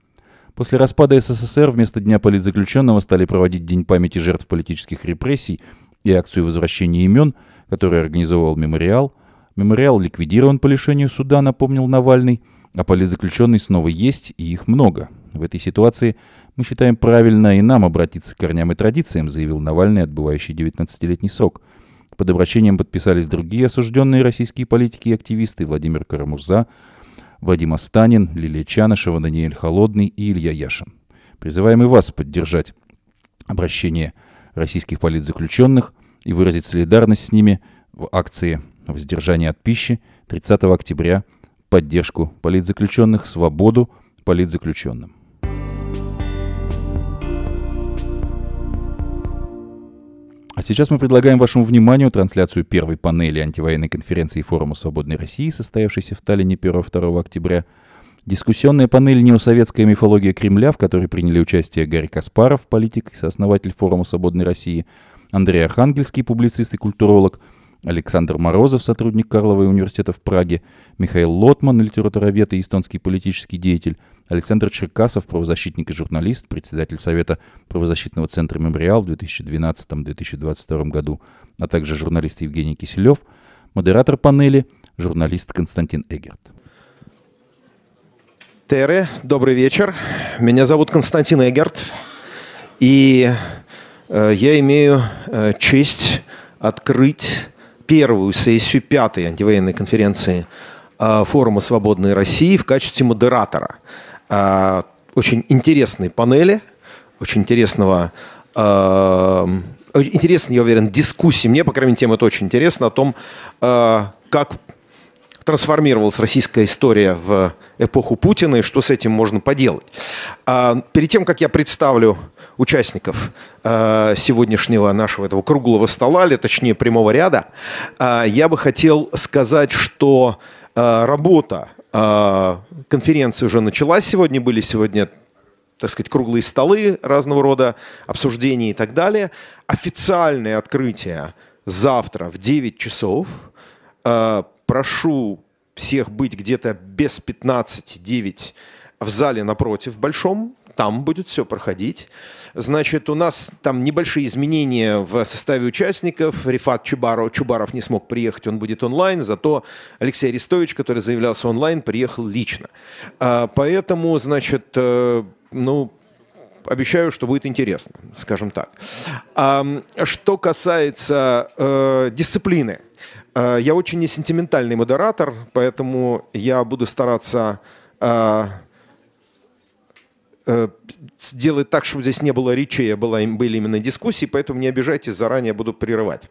После распада СССР вместо Дня политзаключенного стали проводить День памяти жертв политических репрессий и акцию возвращения имен, которую организовывал мемориал. Мемориал ликвидирован по лишению суда, напомнил Навальный, а политзаключенные снова есть, и их много. В этой ситуации мы считаем правильно и нам обратиться к корням и традициям, заявил Навальный, отбывающий 19-летний срок. Под обращением подписались другие осужденные российские политики и активисты Владимир Карамурза, Вадим Астанин, Лилия Чанышева, Даниэль Холодный и Илья Яшин. Призываем и вас поддержать обращение российских политзаключенных и выразить солидарность с ними в акции воздержания от пищи 30 октября поддержку политзаключенных, свободу политзаключенным. А сейчас мы предлагаем вашему вниманию трансляцию первой панели антивоенной конференции Форума Свободной России, состоявшейся в Таллине 1-2 октября. Дискуссионная панель «Неосоветская мифология Кремля», в которой приняли участие Гарри Каспаров, политик и сооснователь Форума Свободной России, Андрей Архангельский, публицист и культуролог, Александр Морозов, сотрудник Карловой университета в Праге, Михаил Лотман, литературовед и эстонский политический деятель, Александр Черкасов, правозащитник и журналист, председатель Совета правозащитного центра «Мемориал» в 2012-2022 году, а также журналист Евгений Киселев, модератор панели, журналист Константин Эгерт. Тере, добрый вечер. Меня зовут Константин Эгерт, и э, я имею э, честь открыть первую сессию пятой антивоенной конференции э, Форума Свободной России в качестве модератора – э, очень интересной панели, очень интересного э, интересной, я уверен, дискуссии. Мне, по крайней мере, тема это очень интересно о том, э, как трансформировалась российская история в эпоху Путина и что с этим можно поделать. А перед тем, как я представлю участников э, сегодняшнего нашего этого круглого стола, или точнее прямого ряда, э, я бы хотел сказать, что работа а, конференция уже началась сегодня, были сегодня так сказать, круглые столы разного рода, обсуждений и так далее. Официальное открытие завтра в 9 часов. А, прошу всех быть где-то без 15-9 в зале напротив большом, там будет все проходить. Значит, у нас там небольшие изменения в составе участников. Рифат Чубаров, Чубаров не смог приехать, он будет онлайн, зато Алексей Арестович, который заявлялся онлайн, приехал лично. А, поэтому, значит, э, ну, обещаю, что будет интересно, скажем так. А, что касается э, дисциплины, э, я очень несентиментальный модератор, поэтому я буду стараться сделать так, чтобы здесь не было речей, а была, были именно дискуссии, поэтому не обижайтесь, заранее буду прерывать,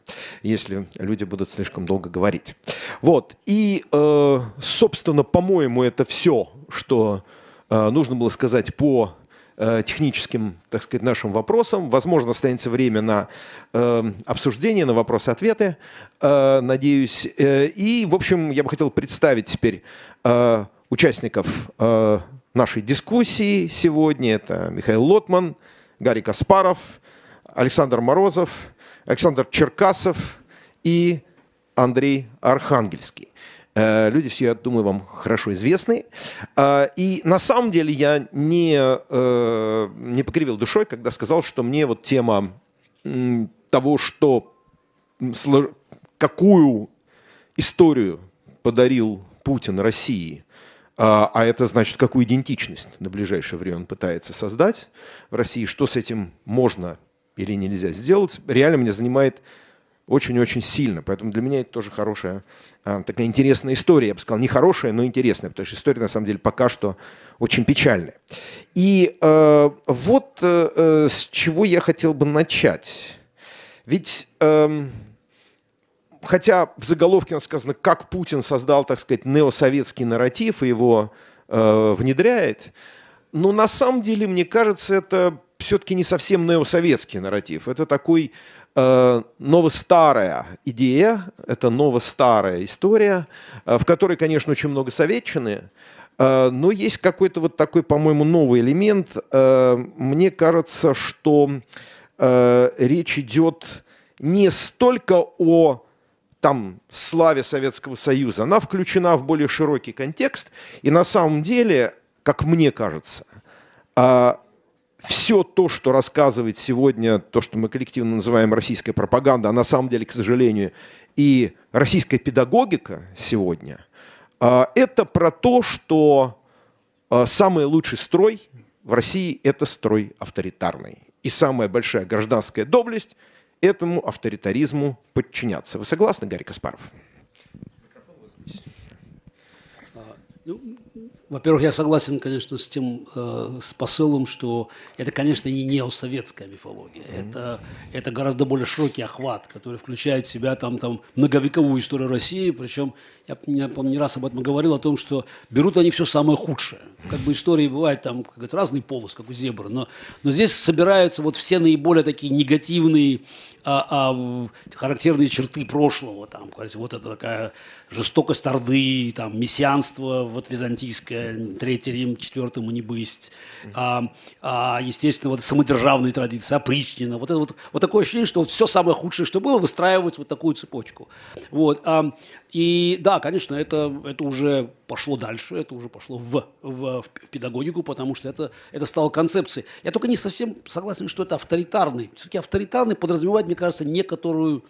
если люди будут слишком долго говорить. Вот, и, э, собственно, по-моему, это все, что э, нужно было сказать по э, техническим, так сказать, нашим вопросам. Возможно, останется время на э, обсуждение, на вопросы-ответы, э, надеюсь. Э, и, в общем, я бы хотел представить теперь э, участников э, нашей дискуссии сегодня. Это Михаил Лотман, Гарри Каспаров, Александр Морозов, Александр Черкасов и Андрей Архангельский. Э, люди все, я думаю, вам хорошо известны. Э, и на самом деле я не, э, не покривил душой, когда сказал, что мне вот тема того, что какую историю подарил Путин России – а, а это значит, какую идентичность на ближайшее время он пытается создать в России, что с этим можно или нельзя сделать, реально меня занимает очень-очень сильно. Поэтому для меня это тоже хорошая, а, такая интересная история. Я бы сказал, не хорошая, но интересная, потому что история, на самом деле, пока что очень печальная. И э, вот э, э с чего я хотел бы начать. Ведь... Э, хотя в заголовке сказано, как Путин создал, так сказать, неосоветский нарратив и его э, внедряет, но на самом деле, мне кажется, это все-таки не совсем неосоветский нарратив. Это такой э, новостарая идея, это новостарая история, э, в которой, конечно, очень много советчины, э, но есть какой-то вот такой, по-моему, новый элемент. Э, мне кажется, что э, речь идет не столько о там славе Советского Союза, она включена в более широкий контекст. И на самом деле, как мне кажется, а, все то, что рассказывает сегодня, то, что мы коллективно называем российская пропаганда, а на самом деле, к сожалению, и российская педагогика сегодня, а, это про то, что а, самый лучший строй в России – это строй авторитарный. И самая большая гражданская доблесть – этому авторитаризму подчиняться. Вы согласны, Гарри Каспаров? Ну, во-первых, я согласен, конечно, с тем э, с посылом, что это, конечно, не неосоветская мифология. Mm-hmm. Это, это гораздо более широкий охват, который включает в себя там, там многовековую историю России. Причем я, я помню, не раз об этом говорил, о том, что берут они все самое худшее. Как бы истории бывают там как говорится, разные полосы, как у зебры. Но, но здесь собираются вот все наиболее такие негативные а, а, характерные черты прошлого, там, вот это такая жестокость Орды, там, мессианство вот византийское, Третий Рим, Четвертому не быть, а, а, естественно, вот самодержавные традиции, опричнина, вот, это вот, вот такое ощущение, что вот все самое худшее, что было, выстраивать вот такую цепочку. Вот, а, и да, конечно, это, это уже пошло дальше, это уже пошло в, в, в педагогику, потому что это, это стало концепцией. Я только не совсем согласен, что это авторитарный. Все-таки авторитарный подразумевает, мне кажется, некоторую,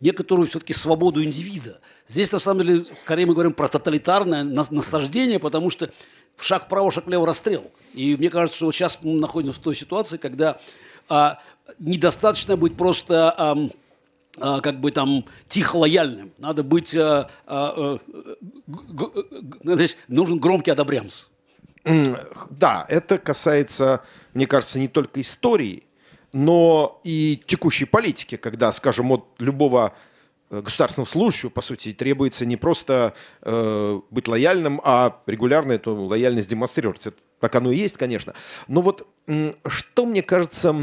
некоторую все-таки свободу индивида. Здесь, на самом деле, скорее мы говорим про тоталитарное насаждение, потому что шаг вправо, шаг влево, расстрел. И мне кажется, что вот сейчас мы находимся в той ситуации, когда а, недостаточно быть просто... А, как бы там тихо лояльным. Надо быть, а, а, здесь нужен громкий одобрямс. Да, это касается, мне кажется, не только истории, но и текущей политики, когда, скажем, от любого э, государственного служащего, по сути, требуется не просто э, быть лояльным, а регулярно эту лояльность демонстрировать. Это, так оно и есть, конечно. Но вот что мне кажется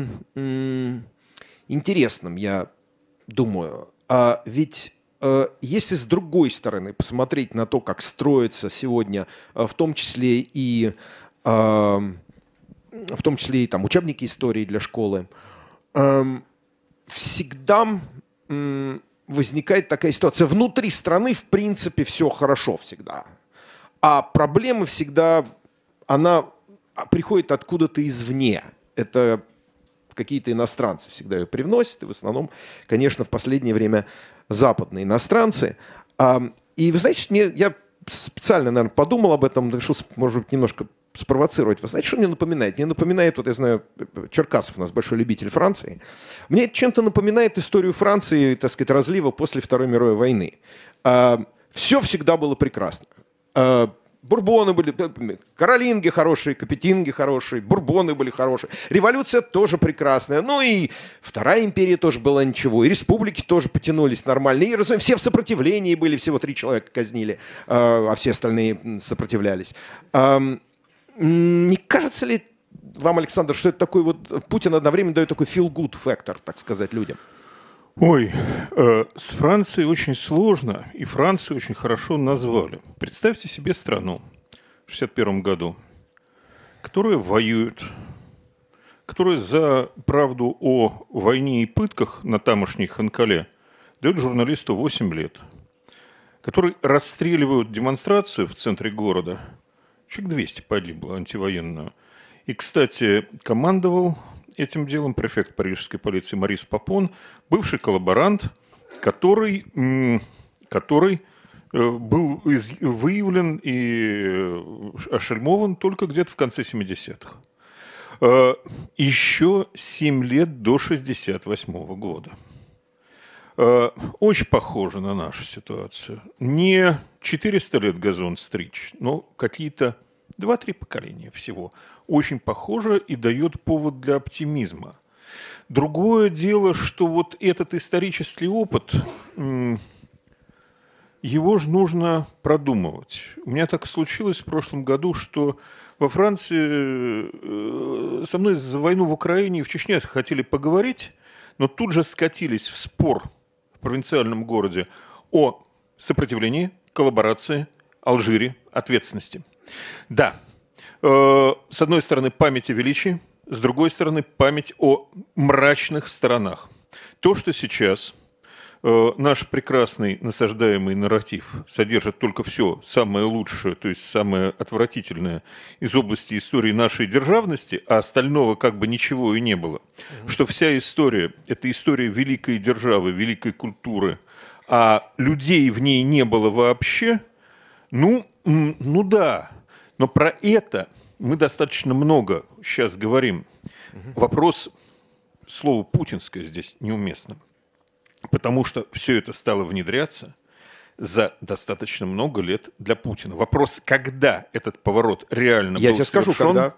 интересным, я думаю. А ведь э, если с другой стороны посмотреть на то, как строится сегодня, э, в том числе и э, в том числе и там учебники истории для школы, эм, всегда возникает такая ситуация. Внутри страны, в принципе, все хорошо всегда. А проблемы всегда, она приходит откуда-то извне. Это какие-то иностранцы всегда ее привносят, и в основном, конечно, в последнее время западные иностранцы. И вы знаете, мне, я специально, наверное, подумал об этом, решил, может быть, немножко спровоцировать. Вы знаете, что мне напоминает? Мне напоминает, вот я знаю, Черкасов у нас большой любитель Франции. Мне чем-то напоминает историю Франции, так сказать, разлива после Второй мировой войны. Все всегда было прекрасно Бурбоны были, Каролинги хорошие, Капетинги хорошие, Бурбоны были хорошие. Революция тоже прекрасная. Ну и Вторая империя тоже была ничего. И республики тоже потянулись нормально. И, разумеется, все в сопротивлении были, всего три человека казнили, а, а все остальные сопротивлялись. Не кажется ли вам, Александр, что это такой вот... Путин одновременно дает такой feel-good фактор, так сказать, людям? Ой, э, с Францией очень сложно, и Францию очень хорошо назвали. Представьте себе страну в 1961 году, которая воюет, которая за правду о войне и пытках на тамошней Ханкале дает журналисту 8 лет, который расстреливают демонстрацию в центре города. Человек 200 погибло антивоенную. И, кстати, командовал этим делом префект парижской полиции Марис Папон, бывший коллаборант, который, который э, был выявлен и э, ошельмован только где-то в конце 70-х. Э, Еще 7 лет до 68 года. э, очень похоже на нашу ситуацию. Не 400 лет газон стричь, но какие-то 2-3 поколения всего. Очень похоже и дает повод для оптимизма. Другое дело, что вот этот исторический опыт, его же нужно продумывать. У меня так случилось в прошлом году, что во Франции э, со мной за войну в Украине и в Чечне хотели поговорить, но тут же скатились в спор в провинциальном городе о сопротивлении, коллаборации, Алжире, ответственности. Да, э, с одной стороны память о величии, с другой стороны память о мрачных сторонах. То, что сейчас – Э, наш прекрасный насаждаемый нарратив содержит только все самое лучшее, то есть самое отвратительное из области истории нашей державности, а остального как бы ничего и не было. Угу. Что вся история – это история великой державы, великой культуры, а людей в ней не было вообще, ну, ну да, но про это мы достаточно много сейчас говорим. Вопрос, слово «путинское» здесь неуместно. Потому что все это стало внедряться за достаточно много лет для Путина. Вопрос, когда этот поворот реально Я был тебе совершен, скажу, когда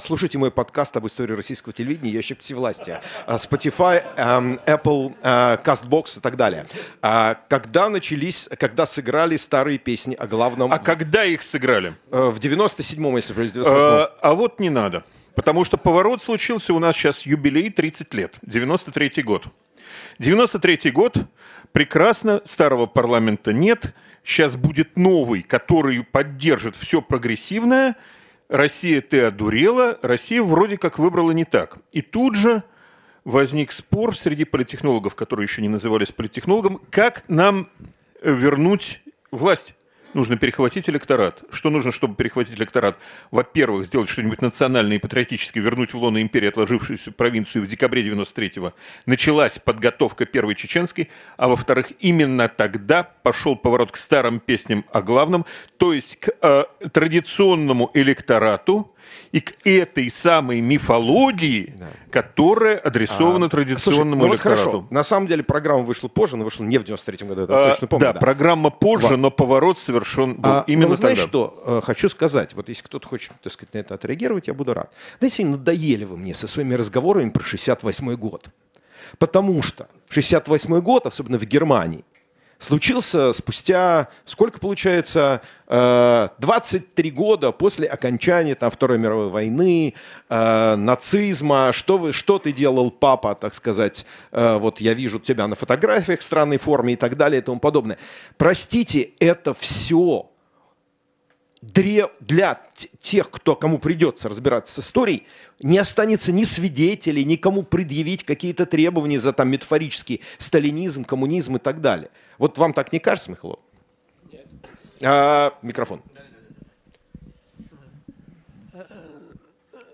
Слушайте мой подкаст об истории российского телевидения «Ящик всевластия». А, Spotify, эм, Apple, э, CastBox и так далее. А, когда начались, когда сыграли старые песни о главном... А когда их сыграли? Э, в 97-м, если правильно, 98-м. А вот не надо. Потому что поворот случился у нас сейчас юбилей 30 лет, 93-й год. 93 год, прекрасно, старого парламента нет, сейчас будет новый, который поддержит все прогрессивное. Россия, ты одурела, Россия вроде как выбрала не так. И тут же возник спор среди политтехнологов, которые еще не назывались политтехнологом, как нам вернуть власть нужно перехватить электорат. Что нужно, чтобы перехватить электорат? Во-первых, сделать что-нибудь национальное и патриотическое, вернуть в лоно империи отложившуюся провинцию в декабре 93-го. Началась подготовка первой чеченской, а во-вторых, именно тогда пошел поворот к старым песням о главном, то есть к э, традиционному электорату, и к этой самой мифологии, да. которая адресована а, традиционному слушай, ну электорату. Вот хорошо. На самом деле программа вышла позже, она вышла не в 93-м году, это а, точно помню. Да, да, программа позже, вот. но поворот совершен был а, именно но вы знаете тогда. что, э, хочу сказать, вот если кто-то хочет, так сказать, на это отреагировать, я буду рад. Знаете, надоели вы мне со своими разговорами про 68-й год. Потому что 68-й год, особенно в Германии, случился спустя, сколько получается, 23 э, года после окончания там, Второй мировой войны, э, нацизма. Что, вы, что ты делал, папа, так сказать, э, вот я вижу тебя на фотографиях в странной форме и так далее и тому подобное. Простите, это все для тех, кто, кому придется разбираться с историей, не останется ни свидетелей, никому предъявить какие-то требования за там метафорический сталинизм, коммунизм и так далее. Вот вам так не кажется, Михаил? Нет. А, микрофон.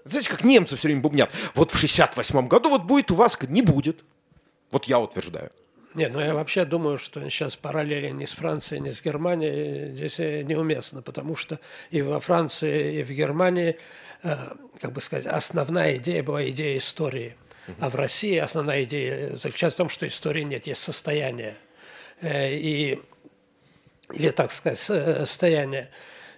Знаете, как немцы все время бубнят. Вот в 68-м году вот будет у вас, не будет. Вот я утверждаю. Нет, ну я вообще думаю, что сейчас параллели ни с Францией, ни с Германией здесь неуместно, потому что и во Франции, и в Германии, э, как бы сказать, основная идея была идея истории. А в России основная идея заключается в том, что истории нет, есть состояние. Э, и, или, так сказать, состояние.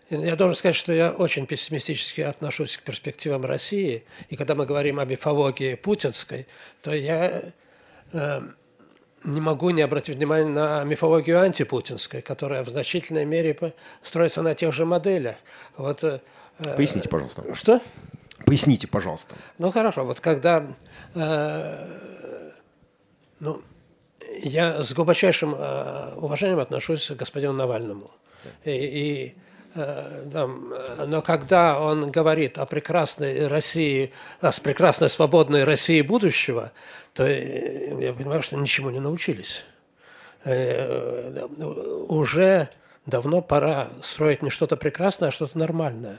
Я должен сказать, что я очень пессимистически отношусь к перспективам России. И когда мы говорим о мифологии путинской, то я э, не могу не обратить внимание на мифологию антипутинской, которая в значительной мере строится на тех же моделях. Вот, э, Поясните, пожалуйста. Что? Поясните, пожалуйста. Ну хорошо, вот когда э, ну, я с глубочайшим э, уважением отношусь к господину Навальному. И, и Э, там, э, но когда он говорит о прекрасной России, о прекрасной свободной России будущего, то э, я понимаю, что ничему не научились. Уже давно пора строить не что-то прекрасное, а что-то нормальное.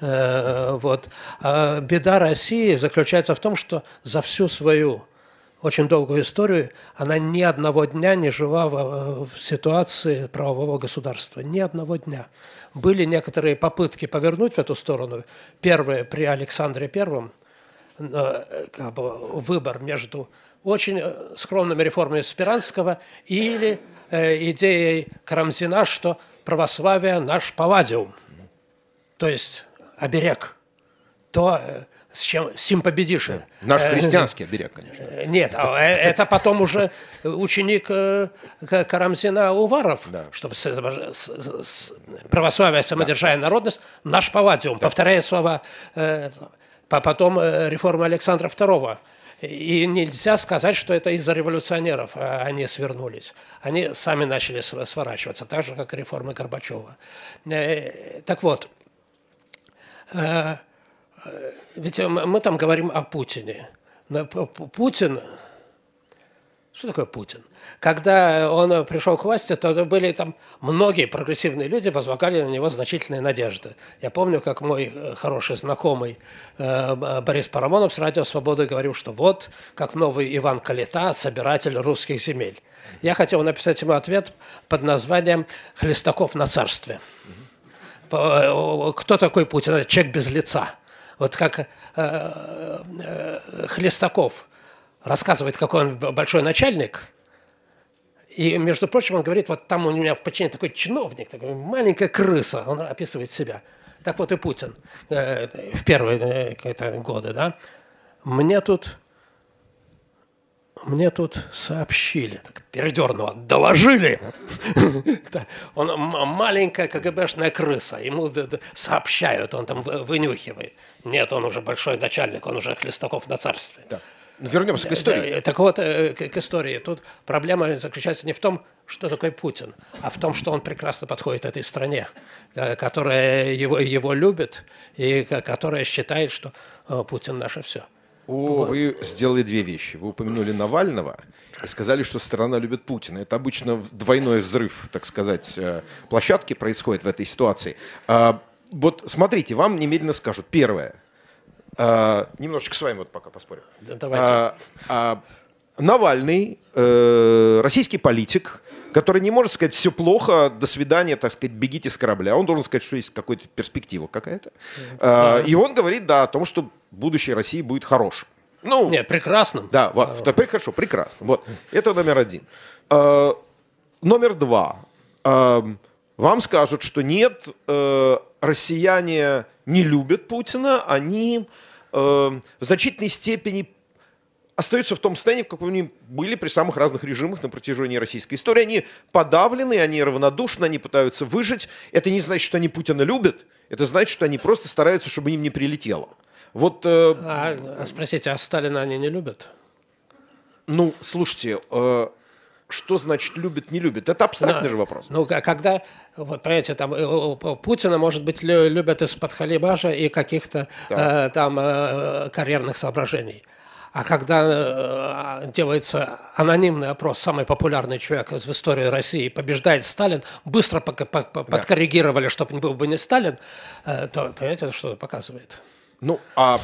Вот. А беда России заключается в том, что за всю свою очень долгую историю, она ни одного дня не жила в, в ситуации правового государства. Ни одного дня. Были некоторые попытки повернуть в эту сторону. Первые при Александре Первом, э, как бы, выбор между очень э, скромными реформами Спиранского или э, идеей Карамзина, что православие наш палладиум, то есть оберег, то, э, с чем с чем победишь. Наш Э, христианский оберег, конечно. э, Нет, а, э, это потом уже ученик Карамзина Уваров, чтобы с- с- православие, самодержавие, народность, наш палладиум, повторяя слова, по- потом реформа Александра II. И нельзя сказать, что это из-за революционеров а, они свернулись. Они сами начали св- сворачиваться, так же, как реформы Горбачева. Так вот, ведь мы мы там говорим о Путине. Путин что такое Путин? Когда он э, пришел к власти, то были там многие прогрессивные люди возлагали на него значительные надежды. Я помню, как мой э, хороший знакомый э, Борис Парамонов с «Радио Свободы» говорил, что вот, как новый Иван Калита, собиратель русских земель. Я хотел написать ему ответ под названием «Хлестаков на царстве». Э, Кто такой Путин? Это человек без лица. Вот как э, э, Хлестаков рассказывает, какой он большой начальник, и, между прочим, он говорит, вот там у меня в подчинении такой чиновник, такой маленькая крыса, он описывает себя. Так вот и Путин э, в первые э, годы, да. Мне тут, мне тут сообщили, так передернуло, доложили. Он маленькая КГБшная крыса, ему сообщают, он там вы- вынюхивает. Нет, он уже большой начальник, он уже Хлестаков на царстве. Вернемся к истории. Так вот, э, к, истории. Тут проблема заключается не в том, что такое Путин, а в том, что он прекрасно подходит этой стране, э, которая его, его любит и ко- которая считает, что э, Путин наше все. О, вы сделали две вещи. Вы упомянули Навального и сказали, что страна любит Путина. Это обычно двойной взрыв, так сказать, э, площадки происходит в этой ситуации. А, Вот смотрите, вам немедленно скажут. Первое. А, Немножечко с вами вот пока поспорим. Да, давайте. А, Навальный, э, российский политик, который не может сказать все плохо, до свидания, так сказать, бегите с корабля. Он должен сказать, что есть какая-то перспектива какая-то. А, И он говорит, да, о том, что будущее России будет хорошим. Ну, Нет, прекрасно. да, вот, теперь хорошо, прекрасно. Вот, это номер один. Э, номер два. Э, вам скажут, что нет, э, россияне не любят Путина, они э, в значительной степени остаются в том состоянии, в каком они были при самых разных режимах на протяжении российской истории. Они подавлены, они равнодушны, они пытаются выжить. Это не значит, что они Путина любят, это значит, что они просто стараются, чтобы им не прилетело. Вот э, А, а спросите, а Сталина они не любят? Ну, слушайте, э, что значит любит, не любит? Это абстрактный Да. же вопрос. Ну, к- когда, вот, понимаете, там э, Путина, может быть, лю- любят из-под халибажа и каких-то э, там э, карьерных соображений. А когда э, делается анонимный опрос, самый популярный человек в истории России побеждает Сталин, быстро по- по- подкоррегировали, чтобы был бы не Сталин, э, то, понимаете, это что это показывает? Ну, а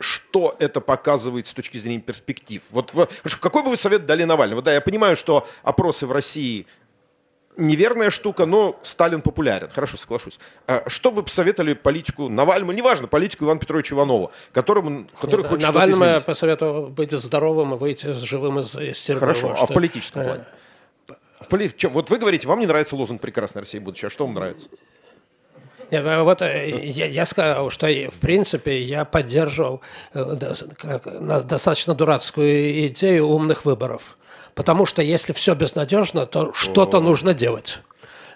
что это показывает с точки зрения перспектив? Вот в- какой бы вы совет дали Навальному? Да, я понимаю, что опросы в России неверная штука, но Сталин популярен. Хорошо, соглашусь. А что вы посоветовали политику Навальному, неважно, политику Ивана Петровича Иванова, которому, который хочет что-то Навальному я посоветовал быть здоровым и выйти живым из, из тюрьмы. Хорошо, Вот а в политическом э, плане? В поли- Вот вы говорите, вам не нравится лозунг «Прекрасная Россия будущее». А что вам нравится? Нет, э, Вот э, я, я сказал, что э, в принципе я поддерживал э, достаточно дурацкую идею умных выборов. Потому что если все безнадежно, то что-то нужно делать.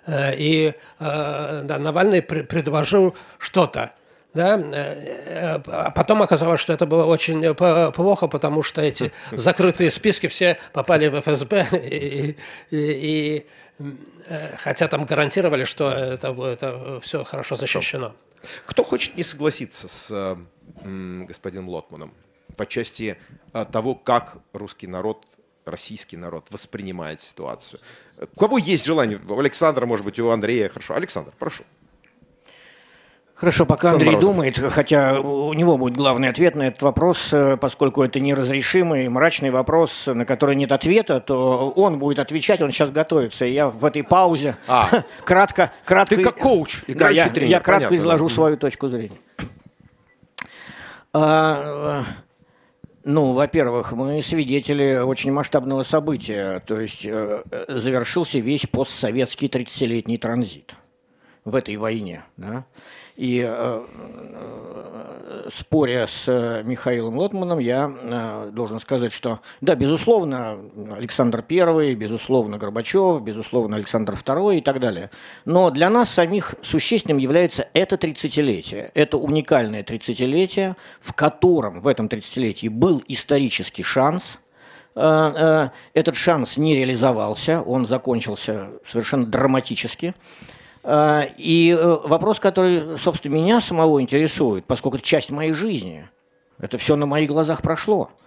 И да, Навальный пре- предложил что-то. Да? А потом оказалось, что это было очень плохо, потому что эти закрытые списки все попали в ФСБ. И, и- и, хотя там гарантировали, что это, это все хорошо защищено. Кто хочет не согласиться с э, господином Лотманом по части э, того, как русский народ, российский народ воспринимает ситуацию? У кого есть желание? У Александра, может быть, у Андрея. Хорошо. Александр, прошу. Хорошо, пока Александр Андрей Морозов. думает, хотя у него будет главный ответ на этот вопрос, э, поскольку это неразрешимый, мрачный вопрос, на который нет ответа, то он будет отвечать, он сейчас готовится. И я в этой паузе А. кратко, кратко... Ты как коуч, Да, я, тренер, я кратко понятно, изложу да. свою точку зрения. А, ну, во-первых, мы свидетели очень масштабного события. То есть э, завершился весь постсоветский 30-летний транзит в этой войне. Да? И э, споря с э, Михаилом Лотманом, я э, должен сказать, что, да, безусловно, Александр I, безусловно, Горбачев, безусловно, Александр II и так далее. Но для нас самих существенным является это 30-летие. Это уникальное 30-летие, в котором в этом 30-летии был исторический шанс этот шанс не реализовался, он закончился совершенно драматически. А, и э, вопрос, который, собственно, меня самого интересует, поскольку это часть моей жизни, это все на моих глазах прошло –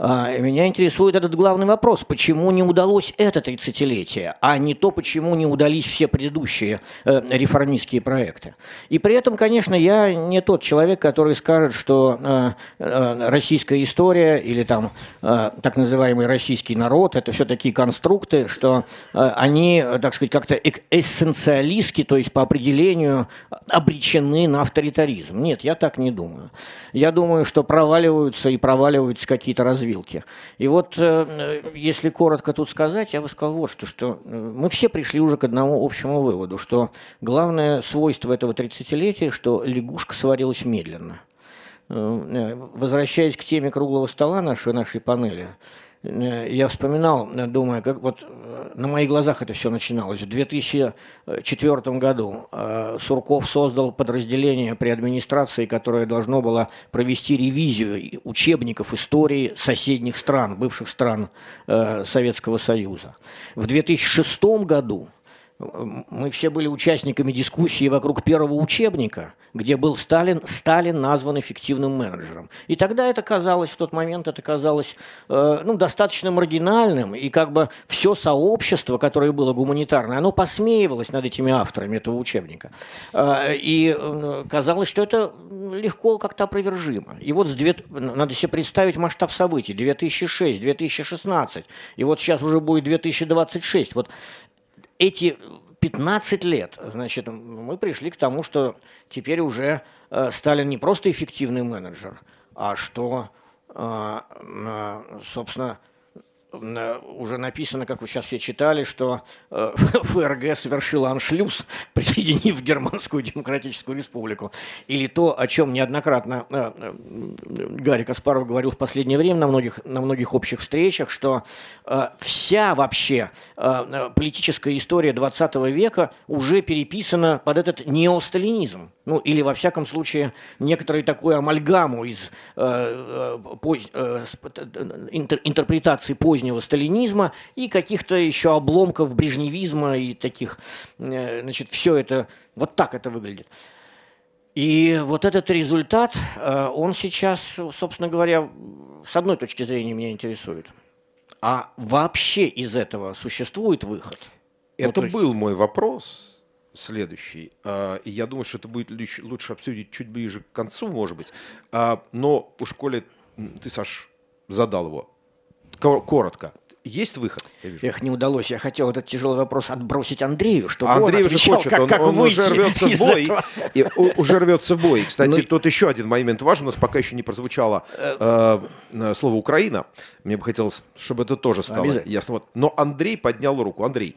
меня интересует этот главный вопрос. Почему не удалось это 30-летие, а не то, почему не удались все предыдущие э, реформистские проекты. И при этом, конечно, я не тот человек, который скажет, что э, э, российская история или там так называемый российский народ – это все такие конструкты, что они, так сказать, как-то эссенциалистски, то есть по определению обречены на авторитаризм. Нет, я так не думаю. Я думаю, что проваливаются и проваливаются какие-то развития развилки. И вот, э, если коротко тут сказать, я бы сказал вот что, что э, мы все пришли уже к одному общему выводу, что главное свойство этого 30-летия, что лягушка сварилась медленно. Э, возвращаясь к теме круглого стола нашей, нашей панели, я вспоминал, э, думаю, как вот э, на моих глазах это все начиналось. В 2004 году Сурков создал подразделение при администрации, которое должно было провести ревизию учебников истории соседних стран, бывших стран Советского Союза. В 2006 году мы все были участниками дискуссии вокруг первого учебника, где был Сталин, Сталин назван эффективным менеджером. И тогда это казалось, в тот момент это казалось э, ну, достаточно маргинальным, и как бы все сообщество, которое было гуманитарное, оно посмеивалось над этими авторами этого учебника. Э, и э, казалось, что это легко как-то опровержимо. И вот с две, надо себе представить масштаб событий. 2006, 2016, и вот сейчас уже будет 2026. Вот эти 15 лет, значит, мы пришли к тому, что теперь уже э, Сталин не просто эффективный менеджер, а что, э, э, собственно, уже написано, как вы сейчас все читали, что э, ФРГ совершила аншлюз, присоединив Германскую Демократическую Республику. Или то, о чем неоднократно э, э, Гарри Каспаров говорил в последнее время на многих, на многих общих встречах, что вся вообще политическая история 20 века уже переписана под этот неосталинизм. Ну, или, во всяком случае, некоторую такую амальгаму из поз, интер, интерпретации позднего сталинизма и каких-то еще обломков брежневизма и таких, э, значит, все это, вот так это выглядит. И вот этот результат, э, он сейчас, собственно говоря, с одной точки зрения меня интересует. А вообще из этого существует выход? Это ну, есть... был мой вопрос следующий. А, и я думаю, что это будет лучше обсудить чуть ближе к концу, может быть. А, но у школе ты, Саш, задал его коротко. Есть выход? Эх, не удалось. Я хотел этот тяжелый вопрос отбросить Андрею, чтобы Андрей он уже хочет, как, он, как он уже рвется в бой. И, уже рвется в бой. Кстати, ну, тут еще один момент важен. У нас пока еще не прозвучало э, э, слово Украина. Мне бы хотелось, чтобы это тоже стало ясно. Вот. Но Андрей поднял руку. Андрей.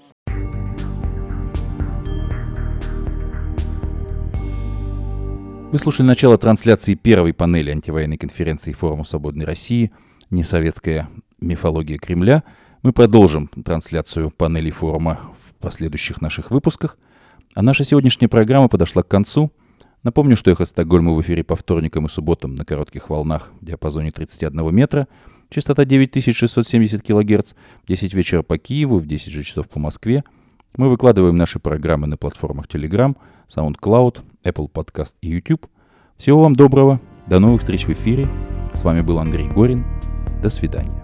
Вы слушали начало трансляции первой панели антивоенной конференции Форума Свободной России «Несоветская «Мифология Кремля». Мы продолжим трансляцию панелей форума в последующих наших выпусках. А наша сегодняшняя программа подошла к концу. Напомню, что «Эхо Стокгольма» в эфире по вторникам и субботам на коротких волнах в диапазоне 31 метра, частота 9670 кГц, в 10 вечера по Киеву, в 10 же часов по Москве. Мы выкладываем наши программы на платформах Telegram, SoundCloud, Apple Podcast и YouTube. Всего вам доброго, до новых встреч в эфире. С вами был Андрей Горин. До свидания.